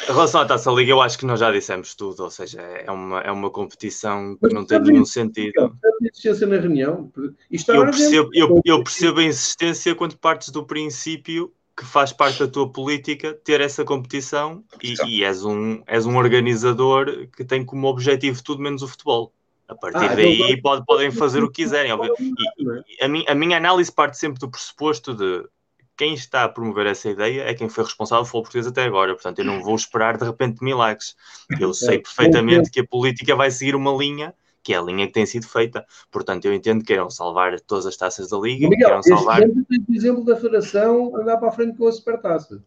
em relação à Taça Liga, eu acho que nós já dissemos tudo, ou seja, é uma, é uma competição que Mas não tem nenhum sentido. insistência na reunião? eu, percebo, eu, eu percebo a insistência quando partes do princípio que faz parte da tua política ter essa competição e, e, és, um, és um organizador que tem como objetivo tudo menos o futebol. A partir ah, daí então, pode, podem fazer o que quiserem. E, e, a, minha, a minha análise parte sempre do pressuposto de quem está a promover essa ideia é quem foi responsável pelo português até agora. Portanto, eu não vou esperar de repente milagres. Eu sei é, perfeitamente que a política vai seguir uma linha que é a linha que tem sido feita. Portanto, eu entendo que queiram salvar todas as taças da Liga. Miguel, queiram salvar... Este tem o exemplo da Federação andar para a frente com a Supertaça.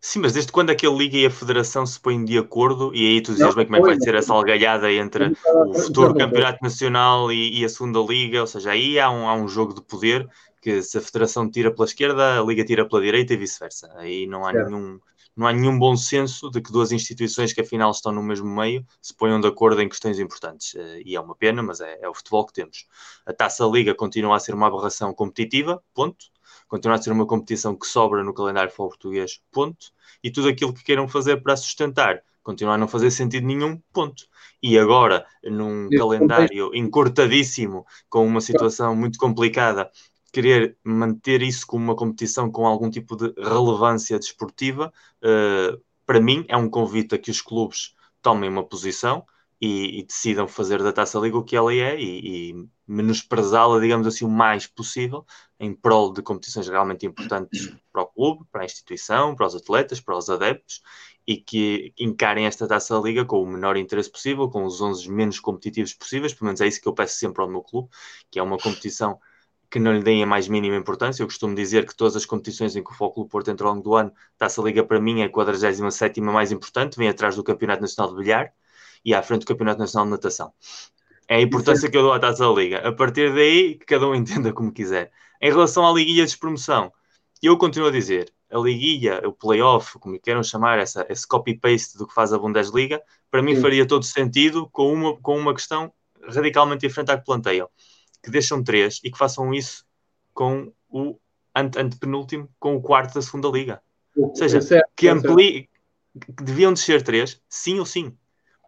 Sim, mas desde quando é que a Liga e a Federação se põem de acordo? E aí tu dizes bem como é que vai ser essa algalhada entre o futuro Campeonato Nacional e, e, a segunda Liga, ou seja, aí há um, há um jogo de poder que se a Federação tira pela esquerda, a Liga tira pela direita e vice-versa. Aí não há nenhum não há nenhum bom senso de que duas instituições que afinal estão no mesmo meio se ponham de acordo em questões importantes. Eh, e é uma pena, mas é, é o futebol que temos. A Taça Liga continua a ser uma aberração competitiva, ponto. Continua a ser uma competição que sobra no calendário futebol português, ponto. E tudo aquilo que queiram fazer para sustentar continua a não fazer sentido nenhum, ponto. E agora, num calendário encurtadíssimo, com uma situação muito complicada, querer manter isso como uma competição com algum tipo de relevância desportiva, uh, para mim é um convite a que os clubes tomem uma posição e, e decidam fazer da Taça Liga o que ela é e, e menosprezá-la, digamos assim, o mais possível em prol de competições realmente importantes para o clube, para a instituição, para os atletas, para os adeptos e que encarem esta Taça Liga com o menor interesse possível, com os 11 menos competitivos possíveis, pelo menos é isso que eu peço sempre ao meu clube, que é uma competição que não lhe deem a mais mínima importância. Eu costumo dizer que todas as competições em que o Fóculo Porto entra ao longo do ano, Taça Liga para mim é a 47 mais importante, vem atrás do Campeonato Nacional de Bilhar e à frente do Campeonato Nacional de Natação. É a importância que eu dou à Taça Liga. A partir daí, que cada um <laughs> entenda como quiser. Em relação à Liguilha de Promoção, eu continuo a dizer, a Liguilha, o Playoff, como queiram chamar, essa, esse copy-paste do que faz a Bundesliga, para mim Sim. faria todo sentido com uma, com uma questão radicalmente diferente à que planteiam que deixam três e que façam isso com o ante, antepenúltimo, com o quarto da segunda liga. Ou seja, é que ampli, que deviam descer três, sim ou sim.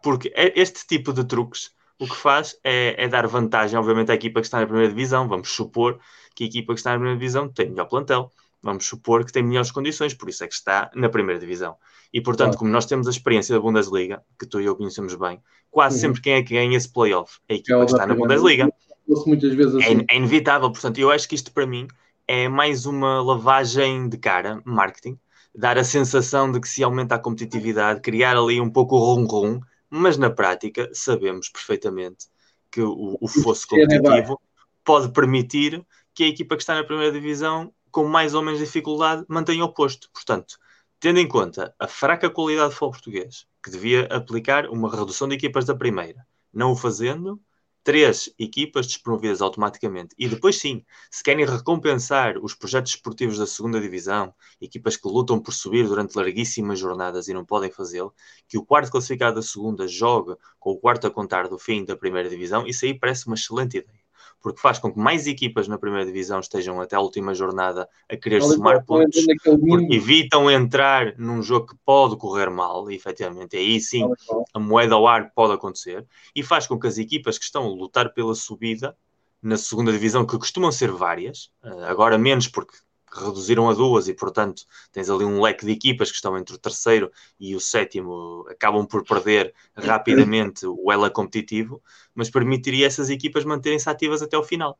Porque é este tipo de truques o que faz é, é, dar vantagem, obviamente, à equipa que está na primeira divisão. Vamos supor que a equipa que está na primeira divisão tem melhor plantel. Vamos supor que tem melhores condições, por isso é que está na primeira divisão. E, portanto, claro. como nós temos a experiência da Bundesliga, que tu e eu conhecemos bem, quase uhum. sempre quem é que ganha esse playoff? A equipa é que está na Bundesliga fosse muitas vezes é assim. É, é, inevitável, portanto, eu acho que isto para mim é mais uma lavagem de cara, marketing, dar a sensação de que se aumenta a competitividade, criar ali um pouco o rum-rum, mas na prática sabemos perfeitamente que o, o fosso competitivo pode permitir que a equipa que está na primeira divisão, com mais ou menos dificuldade, mantenha o posto. Portanto, tendo em conta a fraca qualidade do futebol português, que devia aplicar uma redução de equipas da primeira, não o fazendo, três equipas despromovidas automaticamente. E depois, sim, se querem recompensar os projetos esportivos da segunda divisão, equipas que lutam por subir durante larguíssimas jornadas e não podem fazê-lo, que o quarto classificado da segunda jogue com o quarto a contar do fim da primeira divisão, isso aí parece uma excelente ideia porque faz com que mais equipas na primeira divisão estejam até a última jornada a querer Ali somar pontos, porque evitam entrar num jogo que pode correr mal, e efetivamente aí sim a moeda ao ar pode acontecer, e faz com que as equipas que estão a lutar pela subida na segunda divisão, que costumam ser várias, eh, agora menos porque reduziram a duas e, portanto, tens ali um leque de equipas que estão entre o terceiro e o sétimo, acabam por perder rapidamente o ela competitivo, mas permitiria essas equipas manterem-se ativas até o final.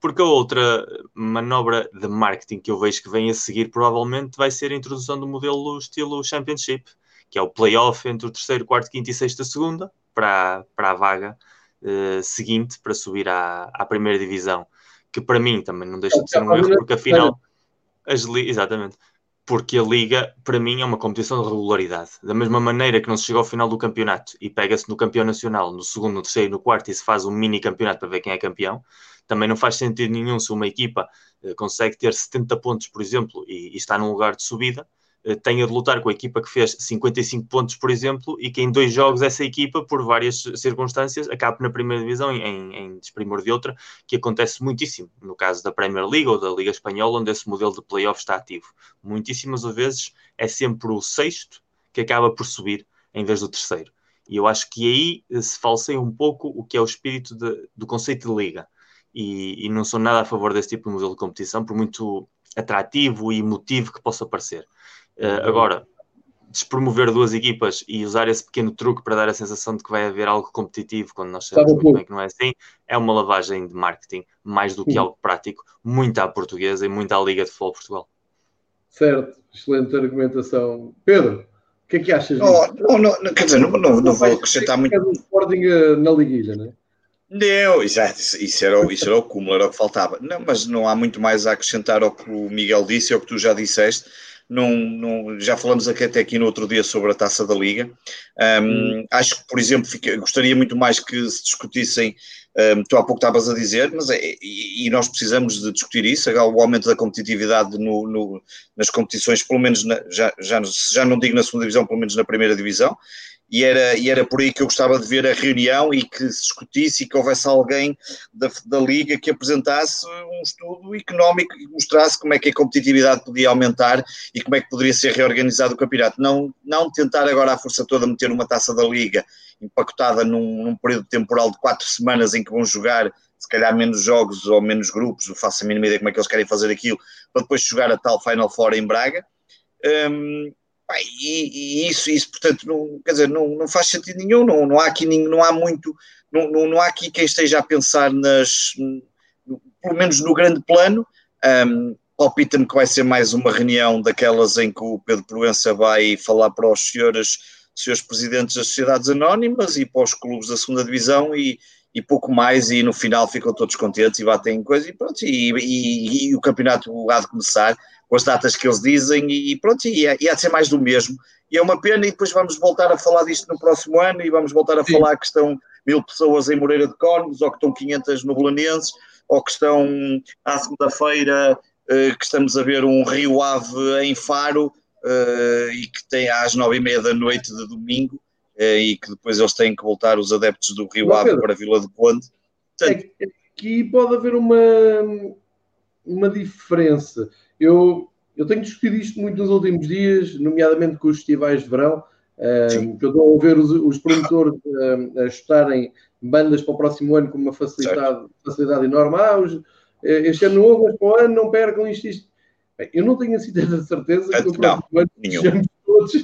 Porque a outra manobra de marketing que eu vejo que vem a seguir provavelmente vai ser a introdução do modelo estilo Championship, que é o playoff entre o terceiro, quarto, quinto e sexto segunda, para, para a vaga uh, seguinte para subir à, à primeira divisão, que para mim também não deixa de ser um erro, porque afinal, as exatamente, porque a Liga, para mim, é uma competição de regularidade. Da mesma maneira que não se chega ao final do campeonato e pega-se no campeão nacional, no segundo, no terceiro e no quarto e se faz um mini campeonato para ver quem é campeão, também não faz sentido nenhum se uma equipa uh, consegue ter 70 pontos, por exemplo, e, e está num lugar de subida, tenha de lutar com a equipa que fez 55 pontos, por exemplo, e que em dois jogos essa equipa, por várias circunstâncias, acabe na primeira divisão em, em desprimor de outra, que acontece muitíssimo no caso da Premier League ou da Liga Espanhola, onde esse modelo de playoff está ativo. Muitíssimas vezes é sempre o sexto que acaba por subir em vez do terceiro. E eu acho que aí eh, se falseia um pouco o que é o espírito de, do conceito de liga e, e, não sou nada a favor desse tipo de modelo de competição, por muito atrativo e emotivo que possa parecer. Uh, agora, despromover duas equipas e usar esse pequeno truque para dar a sensação de que vai haver algo competitivo quando nós sabemos muito bem que não é assim, é uma lavagem de marketing mais do que algo prático, muito à portuguesa e muito à Liga de Futebol Portugal. Certo, excelente argumentação. Pedro, o que é que achas disso? Oh, não, não, quer dizer, não, não, não vou acrescentar muito. É do Sporting eh, na liguilha, não é? Não, exato, isso era, isso era o cúmulo, era o que faltava. Não, mas não há muito mais a acrescentar ao que o Miguel disse, ao que tu já disseste. Não, não, já falamos aqui, até aqui no outro dia sobre a taça da Liga. Um, hum. Acho que, por exemplo, fica, gostaria muito mais que se discutissem. Um, tu há pouco estavas a dizer, mas é, e, e, nós precisamos de discutir isso, o aumento da competitividade no, no, nas competições, pelo menos na, já, já, já não digo na segunda divisão, pelo menos na primeira divisão, e era, e era por aí que eu gostava de ver a reunião e que se discutisse e que houvesse alguém da, da Liga que apresentasse um estudo económico e mostrasse como é que a competitividade podia aumentar e como é que poderia ser reorganizado o campeonato. Não, não tentar agora a força toda meter uma taça da Liga empacotada num, num período temporal de quatro semanas em que vão jogar se calhar menos jogos ou menos grupos, não faço a mínima ideia como é que eles querem fazer aquilo, para depois jogar a tal Final Four em Braga. Um, e, e, isso, isso, portanto, não, quer dizer, não, não faz sentido nenhum, não, não há aqui, não há muito, não, não, não há aqui quem esteja a pensar nas, pelo menos no grande plano, um, palpita-me que vai ser mais uma reunião daquelas em que o Pedro Proença vai falar para os senhores, senhores presidentes das sociedades anónimas e para os clubes da segunda divisão e, e pouco mais, e no final ficam todos contentes e batem coisa e pronto, e, e, e o campeonato há de começar com as datas que eles dizem e pronto, e, é, e há de ser mais do mesmo. E é uma pena, e depois vamos voltar a falar disto no próximo ano, e vamos voltar a Sim. falar que estão mil pessoas em Moreira de Cónegos, ou que estão 500 no Belenenses, ou que estão à segunda-feira, uh, que estamos a ver um Rio Ave em Faro, uh, e que tem às nove e meia da noite de domingo, uh, e que depois eles têm que voltar os adeptos do Rio Ave para a Vila de Conde. Portanto, é aqui pode haver uma, uma diferença. Eu, eu tenho discutido isto muito nos últimos dias, nomeadamente com os festivais de verão, um, que eu estou a ver os, os promotores um, a bandas para o próximo ano com uma facilidade, facilidade enorme. Ah, os, eh, este ano novo, mas para o ano não percam isto, isto. Bem, eu não tenho assim tanta certeza que no próximo ano estejamos todos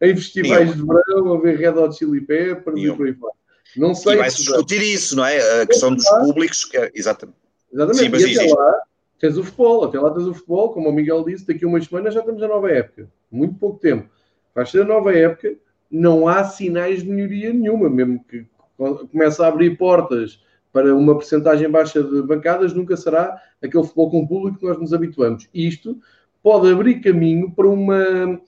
em festivais nenhum. de verão a ver Red Hot Chili Peppers nenhum. e por aí fora. Não sei. E vai-se discutir isso, não é? A questão dos públicos, que é, exatamente. Exatamente. Sim, mas e até lá, tens o futebol, até lá tens o futebol, como o Miguel disse, daqui a umas semanas já estamos na nova época. Muito pouco tempo. Vai ser a nova época, não há sinais de melhoria nenhuma, mesmo que comece a abrir portas para uma percentagem baixa de bancadas, nunca será aquele futebol com público que nós nos habituamos. Isto pode abrir caminho para uma,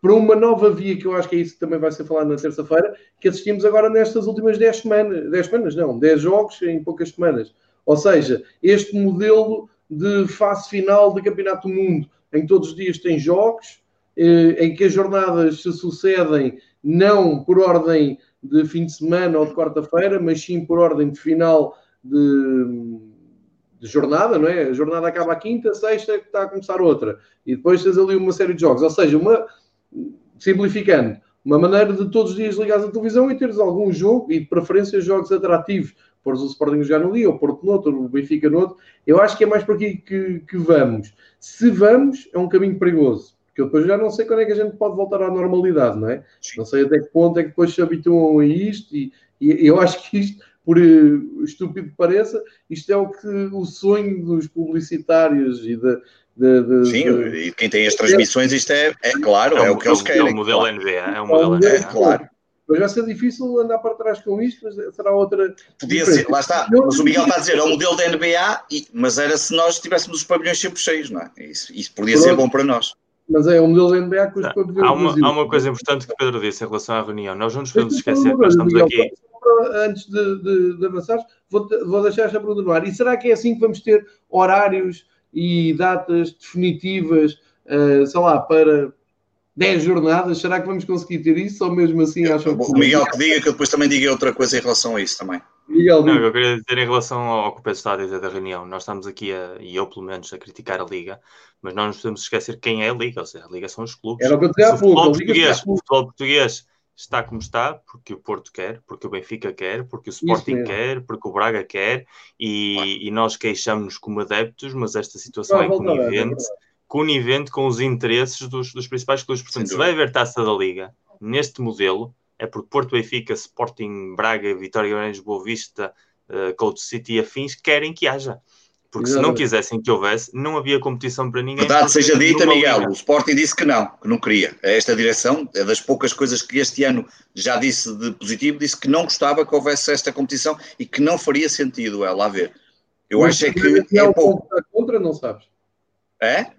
para uma nova via, que eu acho que é isso que também vai ser falado na terça-feira, que assistimos agora nestas últimas 10 semanas, 10 semanas não, 10 jogos em poucas semanas. Ou seja, este modelo de fase final do Campeonato do Mundo, em todos os dias tem jogos, eh, em que as jornadas se sucedem não por ordem de fim de semana ou de quarta-feira, mas sim por ordem de final de, de, jornada, não é? A jornada acaba a quinta, sexta, está a começar outra. E depois tens ali uma série de jogos. Ou seja, uma, simplificando, uma maneira de todos os dias ligares à televisão e teres algum jogo, e de preferência jogos atrativos, pôres o Sporting jogar no dia, ou Porto noutro, o Benfica noutro. Eu acho que é mais por aqui que, que vamos. Se vamos, é um caminho perigoso. Porque eu depois já não sei quando é que a gente pode voltar à normalidade, não é? Sim. Não sei até que ponto é que depois se habituam a isto e, e eu acho que isto, por uh, estúpido que pareça, isto é o que o sonho dos publicitários e da, de, de, Sim, de... e quem tem as transmissões, isto é, é claro, é, é o que eles querem. É o modelo claro. NBA, é o modelo NBA. É, claro. Mas vai ser difícil andar para trás com isto, mas será outra. Podia diferença. ser, lá está. Mas o Miguel está a dizer, é o modelo da NBA, e, mas era se nós tivéssemos os pavilhões sempre cheios, não é? Isso, isso podia Pronto. ser bom para nós. Mas é o modelo da NBA que os pavilhões. Há uma, há uma coisa importante que o Pedro disse em relação à reunião. Nós não nos podemos esquecer que nós estamos aqui. Antes de, de, de avançar, vou, vou deixar esta pergunta no ar. E será que é assim que vamos ter horários e datas definitivas, uh, sei lá, para 10 jornadas, será que vamos conseguir ter isso ou mesmo assim acham que... O Miguel que diga que eu depois também diga outra coisa em relação a isso também. Não, eu queria dizer em relação ao que o Pedro está a dizer da reunião, nós estamos aqui, a, e eu pelo menos, a criticar a Liga, mas não nos podemos esquecer quem é a Liga, ou seja, a Liga são os clubes. Era o que eu dizia há pouco. O futebol, português está como está, porque o Porto quer, porque o Benfica quer, porque o Sporting quer, porque o Braga quer, e, e nós queixamos-nos como adeptos, mas esta situação não, é conivente. É conivente com os interesses dos, dos principais clubes. Portanto, se vai haver taça da Liga neste modelo, é porque Porto Benfica, Sporting, Braga, Vitória Guimarães, Boa Vista, uh, Coach City e afins querem que haja. Porque se não quisessem que houvesse, não havia competição para ninguém. Verdade seja dita, Miguel, liga. o Sporting disse que não, que não queria. Esta direção é das poucas coisas que este ano já disse de positivo, disse que não gostava que houvesse esta competição e que não faria sentido, é lá ver. Eu Mas acho é que é pouco. Contra, não sabes? É?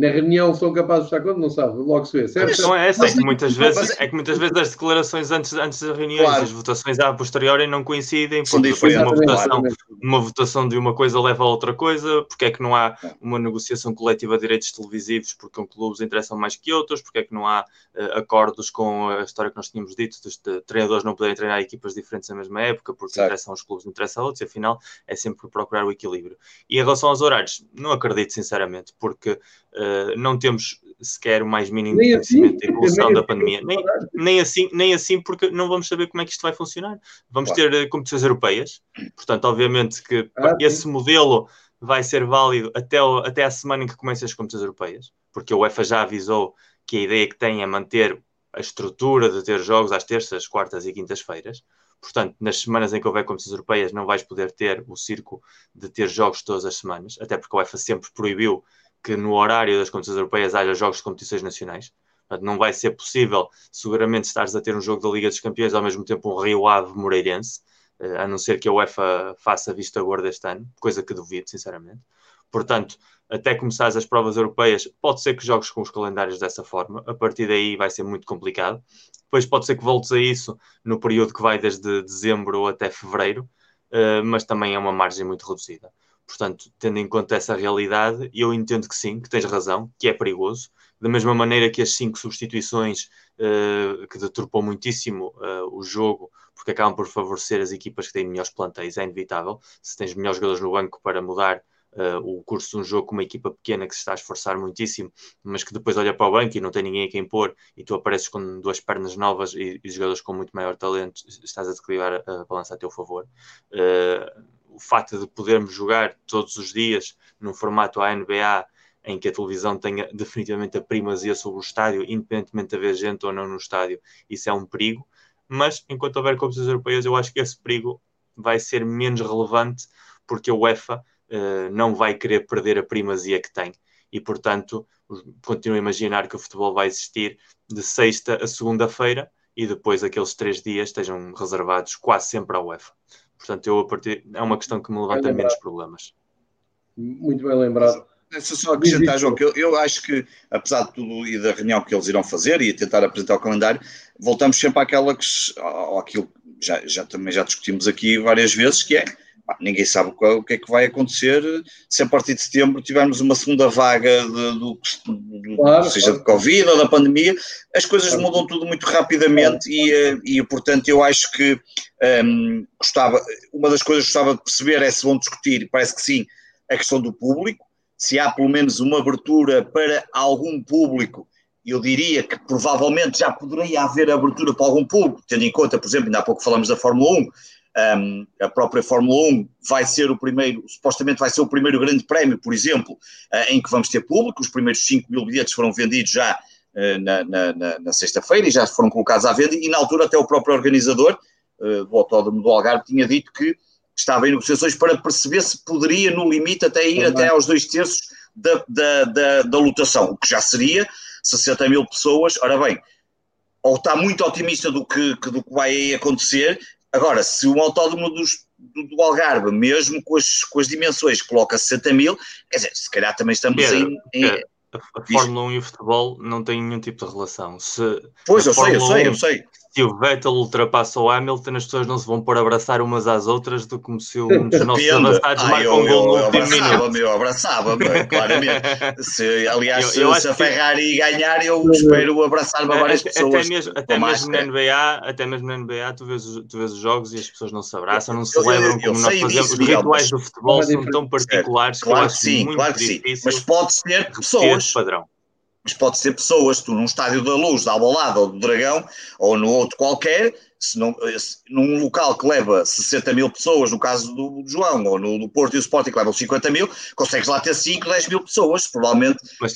Na reunião são capazes de estar contra, não sabe, logo se vê, certo? Não é essa, é que muitas vezes, é que muitas vezes as declarações antes, antes das reuniões, claro. as votações a posteriori não coincidem, porque depois uma votação, uma votação de uma coisa leva a outra coisa, porque é que não há uma negociação coletiva de direitos televisivos, porque um clubes interessam mais que outros, porque é que não há uh, acordos com a história que nós tínhamos dito, de, de treinadores não poderem treinar equipas diferentes na mesma época, porque certo. interessam os clubes, interessam a outros, e afinal é sempre procurar o equilíbrio. E em relação aos horários, não acredito sinceramente, porque uh, não temos sequer o mais mínimo nem conhecimento assim, da evolução da assim, pandemia. Nem, nem, assim, nem assim, porque não vamos saber como é que isto vai funcionar. Vamos claro. ter uh, competições europeias, portanto, obviamente que ah, esse sim. modelo vai ser válido até, o, até a semana em que comecem as competições europeias, porque a UEFA já avisou que a ideia que tem é manter a estrutura de ter jogos às terças, quartas e quintas-feiras. Portanto, nas semanas em que houver competições europeias, não vais poder ter o circo de ter jogos todas as semanas, até porque a UEFA sempre proibiu que no horário das competições europeias haja jogos de competições nacionais. Portanto, não vai ser possível, seguramente, estares a ter um jogo da Liga dos Campeões ao mesmo tempo um Rio Ave Moreirense, eh, a não ser que a UEFA faça vista gorda este ano, coisa que duvido, sinceramente. Portanto, até começares as provas europeias, pode ser que jogues com os calendários dessa forma, a partir daí vai ser muito complicado. Depois pode ser que voltes a isso no período que vai desde dezembro até fevereiro, eh, mas também é uma margem muito reduzida. Portanto, tendo em conta essa realidade, eu entendo que sim, que tens razão, que é perigoso. Da mesma maneira que as cinco substituições uh, que deturpam muitíssimo uh, o jogo, porque acabam por favorecer as equipas que têm melhores plantéis, é inevitável. Se tens melhores jogadores no banco para mudar uh, o curso de um jogo com uma equipa pequena que se está a esforçar muitíssimo, mas que depois olha para o banco e não tem ninguém a quem pôr, e tu apareces com duas pernas novas e, e jogadores com muito maior talento, estás a desequilibrar a balança a teu favor. Uh, o facto de podermos jogar todos os dias num formato ANBA em que a televisão tenha definitivamente a primazia sobre o estádio, independentemente de haver gente ou não no estádio, isso é um perigo. Mas enquanto houver competições europeias, eu acho que esse perigo vai ser menos relevante porque a UEFA uh, não vai querer perder a primazia que tem. E, portanto, continuo a imaginar que o futebol vai existir de sexta a segunda-feira e depois aqueles três dias estejam reservados quase sempre à UEFA. Portanto, eu a partir é uma questão que me levanta menos problemas. Muito bem lembrado. Deixa só acrescentar, João, que eu, eu, acho que, apesar de tudo e da reunião que eles irão fazer e tentar apresentar o calendário, voltamos sempre àquela que, àquilo já, já também já discutimos aqui várias vezes, que é ninguém sabe o que é que vai acontecer se a partir de setembro tivermos uma segunda vaga de, do, claro, seja claro. de Covid ou da pandemia, as coisas claro. mudam tudo muito rapidamente e, eh, e, portanto, eu acho que um, ehm, gostava, uma das coisas que gostava de perceber é se vão discutir, parece que sim, a questão do público, se há pelo menos uma abertura para algum público eu diria que provavelmente já poderia haver abertura para algum público, tendo em conta, por exemplo, ainda há pouco falamos da Fórmula 1, um, a própria Fórmula 1 vai ser o primeiro, supostamente vai ser o primeiro grande prémio, por exemplo, uh, em que vamos ter público. Os primeiros 5 mil bilhetes foram vendidos já uh, na, na, na, sexta-feira e já foram colocados à venda. E na altura, até o próprio organizador uh, do Autódromo do Algarve tinha dito que estava em negociações para perceber se poderia, no limite, até ir até aos dois terços da, da, da, da lotação, o que já seria 60 mil pessoas. Ora bem, ou está muito otimista do que, do que vai acontecer. Agora, se um autódromo dos, do, do, Algarve, mesmo com as, com as dimensões, coloca 60 mil, quer dizer, se calhar também estamos Pedro, em, em, a, a Fórmula 1 e o futebol não têm nenhum tipo de relação. Se pois, eu sei, eu sei, eu sei se o Vettel ultrapassa o Hamilton, as pessoas não se vão pôr a abraçar umas às outras do como se um dos nossos avançados marca um gol no último minuto. Eu abraçava-me, <laughs> claramente. Se, aliás, eu, eu se, se a Ferrari que... ganhar, eu espero abraçar-me a várias até, pessoas. Até mesmo, até mesmo na NBA, até mesmo na NBA, tu vês, tu vês os jogos e as pessoas não se abraçam, não se celebram como nós fazemos. Disso, os rituais do futebol são tão particulares claro que, sim, claro que sim. Mas pode ser pessoas. Padrão mas pode ser pessoas, tu num estádio da luz, da Albalada ou do Dragão, ou no outro qualquer, se não, se, num local que leva 60 mil pessoas, no caso do, João, ou no, no Porto e o Sporting que levam 50 mil, consegues lá ter 5, 10 mil pessoas, provavelmente. Mas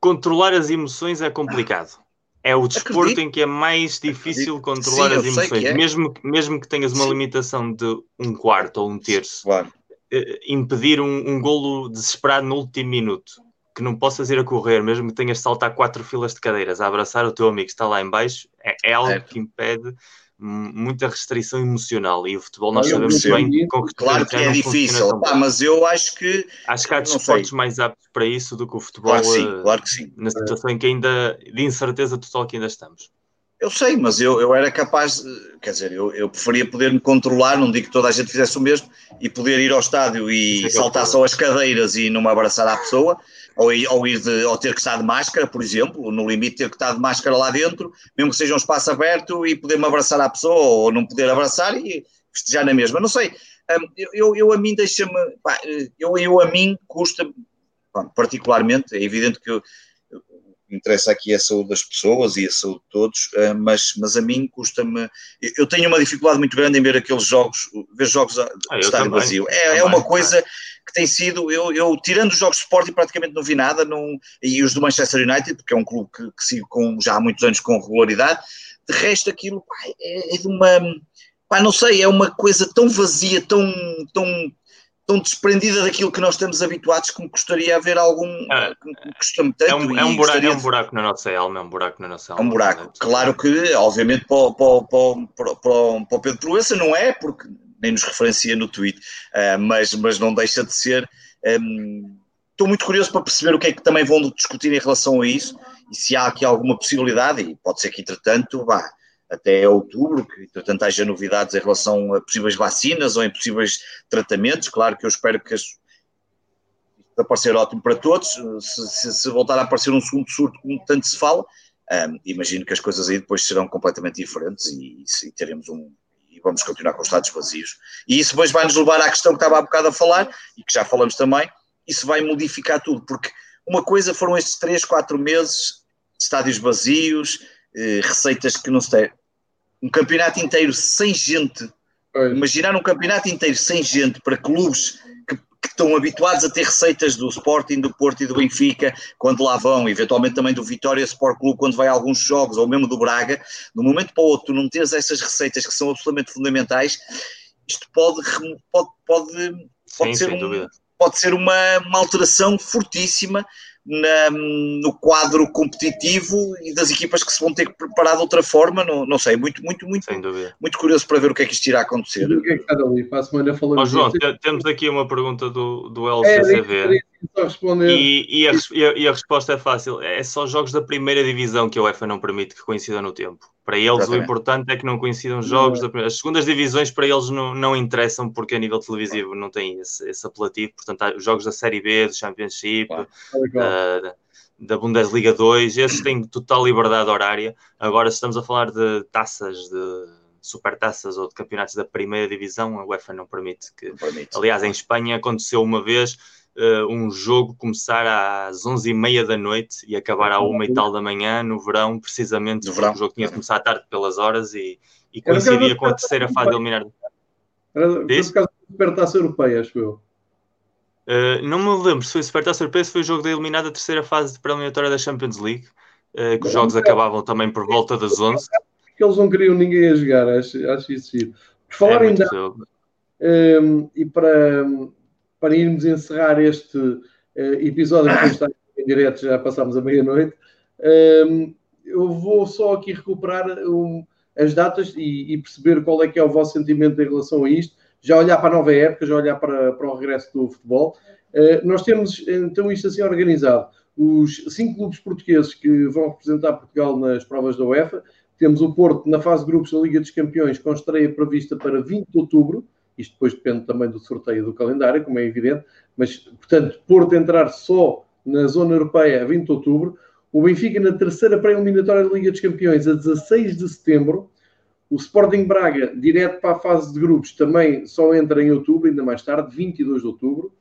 controlar as emoções é complicado. É o desporto Acredito. em que é mais difícil controlar Sim, as emoções. É. Mesmo, mesmo que tenhas uma Sim. limitação de um quarto ou um terço, claro. Eh, impedir um, um golo desesperado no último minuto que não possas ir a correr, mesmo que tenhas de saltar quatro filas de cadeiras, a abraçar o teu amigo que está lá em baixo, é, é algo que impede muita restrição emocional. E o futebol nós sabemos bem com claro que é difícil Pá, mas eu acho que acho que há desportos mais aptos para isso do que o futebol claro sim, eh, claro que sim. na situação em que ainda de incerteza total que ainda estamos eu sei, mas eu, eu era capaz, quer dizer, eu, eu preferia poder me controlar, não digo que toda a gente fizesse o mesmo, e poder ir ao estádio e saltar só as cadeiras e não me abraçar à pessoa, ou, ou, ir de, ou ter que estar de máscara, por exemplo, no limite ter que estar de máscara lá dentro, mesmo que seja um espaço aberto e poder-me abraçar à pessoa ou não poder abraçar e festejar na mesma. Não sei, hum, eu, eu, eu a mim deixa-me, eu, eu a mim custa, particularmente, é evidente que eu, interessa aqui é a saúde das pessoas e a saúde de todos, hum, mas, mas a mim custa-me. Eu tenho uma dificuldade muito grande em ver aqueles jogos, ver jogos de ah, estádio vazio. É, é uma coisa que tem sido, eu, eu tirando os jogos de Sporting praticamente não vi nada, não, e os do Manchester United, porque é um clube que, que sigo com, já há muitos anos com regularidade, de resto aquilo pá, é, é, de uma, pá, não sei, é uma coisa tão vazia, tão, tão, tão desprendida daquilo que nós estamos habituados que me gostaria de haver algum, é, custa-me tanto. É um, é, um buraco, é um buraco na nossa alma, é um buraco na nossa alma. É um buraco, claro que, obviamente, para, para, para, para, para o Pedro Proença não é, porque nem nos referencia no tweet, uh, mas, mas não deixa de ser. Um, estou muito curioso para perceber o que é que também vão discutir em relação a isso e se há aqui alguma possibilidade, e pode ser que entretanto vá até outubro, que entretanto haja novidades em relação a possíveis vacinas ou em possíveis tratamentos. Claro que eu espero que as, aparecer ótimo para todos. Se, se, se, voltar a aparecer um segundo surto, como tanto se fala, imagino que as coisas aí depois serão completamente diferentes e, e teremos um, vamos continuar com os estados vazios. E isso depois vai nos levar à questão que estava há bocado a falar, e que já falamos também, isso vai modificar tudo, porque uma coisa foram estes 3, 4 meses, estádios vazios, eh, receitas que não se tem. Um campeonato inteiro sem gente, imaginar um campeonato inteiro sem gente para clubes que estão habituados a ter receitas do Sporting, do Porto e do Benfica, quando lá vão, eventualmente também do Vitória Sport Clube, quando vai a alguns jogos, ou mesmo do Braga, de um momento para o outro, não teres essas receitas que são absolutamente fundamentais, isto pode, pode, pode, pode, Sim, ser, um, pode ser uma, uma alteração fortíssima na, no quadro competitivo e das equipas que se vão ter que preparar de outra forma, não, não sei, muito, muito, muito, muito curioso para ver o que é que isto irá acontecer. o que é que está ali? Para a semana falamos oh, João, temos aqui uma pergunta do, do LCCV. É, e, e, a, e, a, e, a, resposta é fácil: é só jogos da primeira divisão que a UEFA não permite que coincidam no tempo. Para eles, Exatamente. o importante é que não coincidam jogos da primeira. As segundas divisões, para eles, não, não interessam, porque a nível televisivo não tem esse, esse apelativo. Portanto, há jogos da Série B, do Championship, da, da Bundesliga 2, esses têm total liberdade horária. Agora, se estamos a falar de taças, de supertaças ou de campeonatos da primeira divisão, a UEFA não permite que. Não permite. Aliás, em Espanha aconteceu uma vez uh, um jogo começar às 11h30 da noite e acabar à 1 e tal da manhã, no verão, precisamente, no verão. o jogo tinha de começar à tarde pelas horas e, e coincidia com a terceira fase de eliminar. Era por causa da Supertaça Europeia, acho eu. Uh, não me lembro se foi Supertaça se foi o jogo da terceira fase de preliminatória da Champions League, uh, que os jogos acabavam também por volta das 11. Porque eles não queriam ninguém a jogar, acho, acho isso giro. Por falar é em um, ehm, e para, para irmos encerrar este uh, episódio que está em direto, já passámos a meia-noite. Um, eu vou só aqui recuperar um, as datas e, e, perceber qual é que é o vosso sentimento em relação a isto. Já olhar para a nova época, já olhar para, para o regresso do futebol. Uh, nós temos então isto assim organizado. Os cinco clubes portugueses que vão representar Portugal nas provas da UEFA. Temos o Porto na fase de grupos da Liga dos Campeões, com estreia prevista para 20 de outubro. Isto depois depende também do sorteio do calendário, como é evidente. Mas, portanto, Porto entrar só na zona europeia a 20 de outubro. O Benfica na terceira pré-eliminatória da Liga dos Campeões a 16 de setembro. O Sporting Braga, direto para a fase de grupos, também só entra em outubro, ainda mais tarde, 22 de outubro.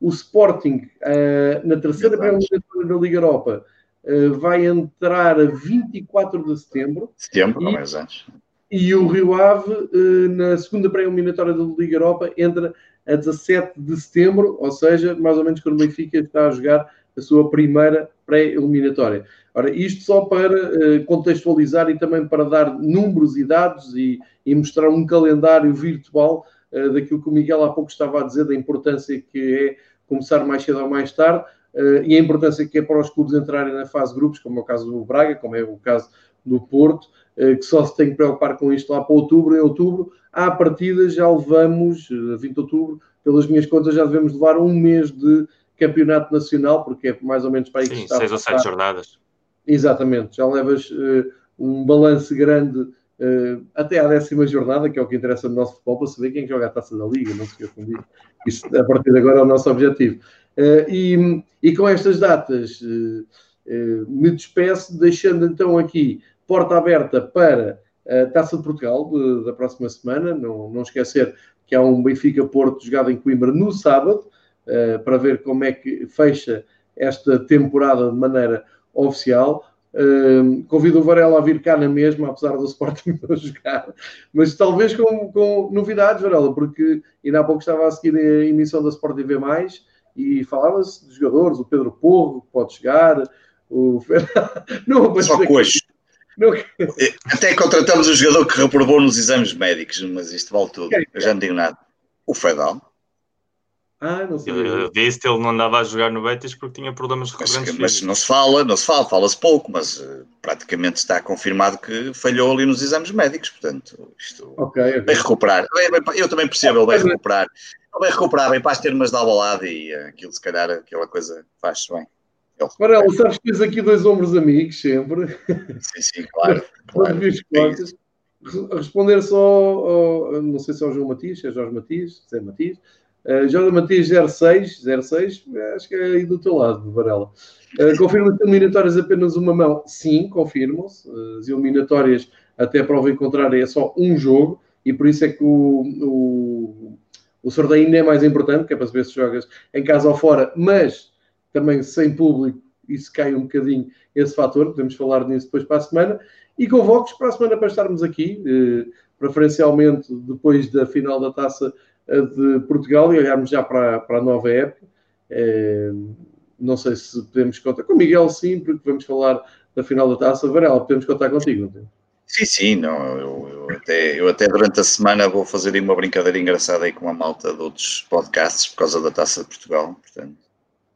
O Sporting, uh, na terceira pré-eliminatória da Liga Europa, uh, vai entrar a 24 de setembro. Setembro, e, mais antes. E o Rio Ave, uh, na segunda pré-eliminatória da Liga Europa, entra a 17 de setembro, ou seja, mais ou menos quando o Benfica está a jogar a sua primeira pré-eliminatória. Ora, isto só para uh, contextualizar e também para dar números e dados e, e mostrar um calendário virtual uh, daquilo que o Miguel há pouco estava a dizer, da importância que é começar mais cedo ou mais tarde uh, e a importância que é para os clubes entrarem na fase de grupos, como é o caso do Braga, como é o caso do Porto, que só se tem que preocupar com isto lá para outubro. Em outubro, à partida, já levamos, 20 de outubro, pelas minhas contas, já devemos levar um mês de campeonato nacional, porque é mais ou menos para aí que Sim, está. Seis ou sete jornadas. Exatamente, já levas uh, um balanço grande uh, até à décima jornada, que é o que interessa no nosso futebol, para saber quem joga a taça da Liga, não se esqueçam disso. Isso, a partir de agora, é o nosso objetivo. Uh, e, e, com estas datas, me despeço, deixando então aqui porta aberta para a Taça de Portugal de, da próxima semana. Não, não esquecer que há um Benfica-Porto jogado em Coimbra no sábado. Eh, para ver como é que fecha esta temporada de maneira oficial. Uh, convido o Varela a vir cá na mesma, apesar do Sporting <laughs> não jogar, mas talvez com, com, novidades, Varela, porque ainda há pouco estava a seguir a emissão da Sport TV, e falava-se de jogadores, o Pedro Porro, que pode chegar, o <laughs> não, mas Só coxo. Não... Até contratamos o jogador que reprovou nos exames médicos, mas isto vale tudo. Eu já não digo nada. O Fedal. Ah, não sei. Eu disse que ele não andava a jogar no Betis porque tinha problemas recorrentes. Mas, mas não se fala, não se fala, fala-se pouco, mas uh, praticamente está confirmado que falhou ali nos exames médicos, portanto, isto okay, okay. vai recuperar. Eu também percebo, ele vai recuperar. Ele vai recuperar, vem para as termas da albalada e uh, aquilo, se calhar, aquela coisa faz-se bem. Marelo, sabes que tens aqui dois ombros amigos sempre. Sim, sim, claro. <laughs> claro. Responder só, ao, não sei se é o João Matias, se é Jorge Matias, se é Matias, Uh, Jorge Matias 06, 06, acho que é aí do teu lado, Varela. Uh, Confirma-se eliminatórias apenas uma mão? Sim, confirmam-se. As eliminatórias, até a prova em é só um jogo e por isso é que o, o, o sorteio ainda é mais importante, que é para saber se jogas em casa ou fora, mas também sem público, isso cai um bocadinho esse fator, podemos falar nisso depois para a semana. E convoco-vos para a semana para estarmos aqui, preferencialmente depois da final da taça de Portugal e olharmos já para, para a nova época. É, não sei se podemos contar com o Miguel, sim, porque vamos falar da final da taça. Varela, podemos contar contigo, não Sim, sim, não, eu, eu, até, eu até durante a semana vou fazer uma brincadeira engraçada aí com a malta de outros podcasts por causa da Taça de Portugal, portanto.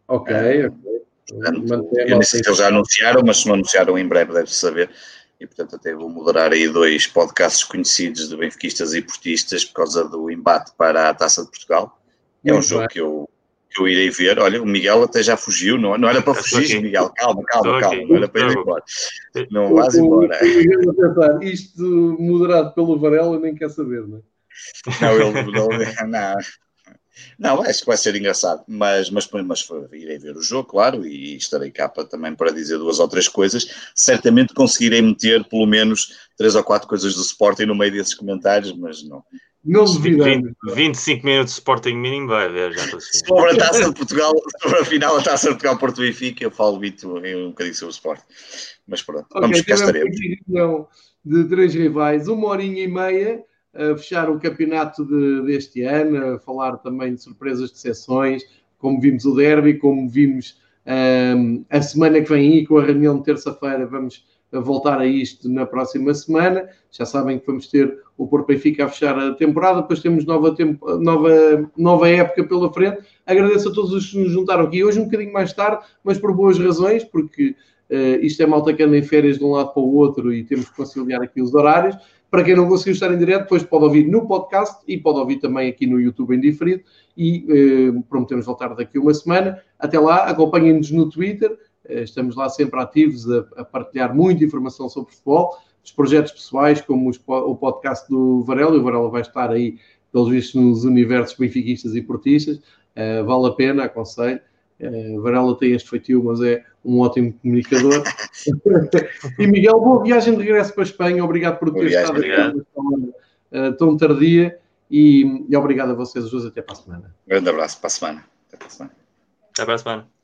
Ok, é, ok. Portanto, eu nem sei se eles já anunciaram, mas se não anunciaram em breve deve-se saber e portanto até vou moderar aí dois podcasts conhecidos de benfiquistas e portistas por causa do embate para a Taça de Portugal. É um jogo que eu, que eu irei ver. Olha, o Miguel até já fugiu, não, não era <laughs> para fugir, Miguel, calma, calma, calma, não era para ir embora. Não vás embora. Isto moderado pelo Varela nem quer saber, não é? Não, ele não, não, não, acho que vai ser engraçado, mas, mas, mas irei ver o jogo, claro, e estarei cá para, também para dizer duas ou três coisas. Certamente conseguirei meter pelo menos três ou quatro coisas do Sporting no meio desses comentários, mas não. Não duvidando. 25 minutos de Sporting mínimo vai haver, já Sobre a taça de Portugal, sobre a final da taça de Portugal Porto Benfica, eu falo muito um bocadinho sobre o Sporting. Mas pronto, okay, vamos cá estaremos. De três rivais, uma horinha e meia a fechar o campeonato de, deste ano, a falar também de surpresas de sessões, como vimos o derby, como vimos um, a semana que vem aí, com a reunião de terça-feira, vamos voltar a isto na próxima semana. Já sabem que vamos ter o Porto Benfica a fechar a temporada, depois temos nova, tempo, nova, nova época pela frente. Agradeço a todos os que nos juntaram aqui hoje, um bocadinho mais tarde, mas por boas razões, porque Uh, isto é malta que anda em férias de um lado para o outro e temos que conciliar aqui os horários. Para quem não conseguiu estar em direto, depois pode ouvir no podcast e pode ouvir também aqui no YouTube em diferido. E uh, prometemos voltar daqui uma semana. Até lá, acompanhem-nos no Twitter. Uh, estamos lá sempre ativos a, a, partilhar muita informação sobre futebol, os projetos pessoais, como os, o podcast do Varela. E o Varela vai estar aí, pelos vistos, nos universos benfiquistas e portistas. Uh, vale a pena, aconselho. Uh, Varela tem este feitio, mas é um ótimo comunicador. <laughs> e Miguel, boa viagem de regresso para a Espanha. Obrigado por ter estado aqui uh, tão tardia e, e, obrigado a vocês os dois. Até para a semana. Um grande abraço para a semana. Até para a semana. Até para a semana.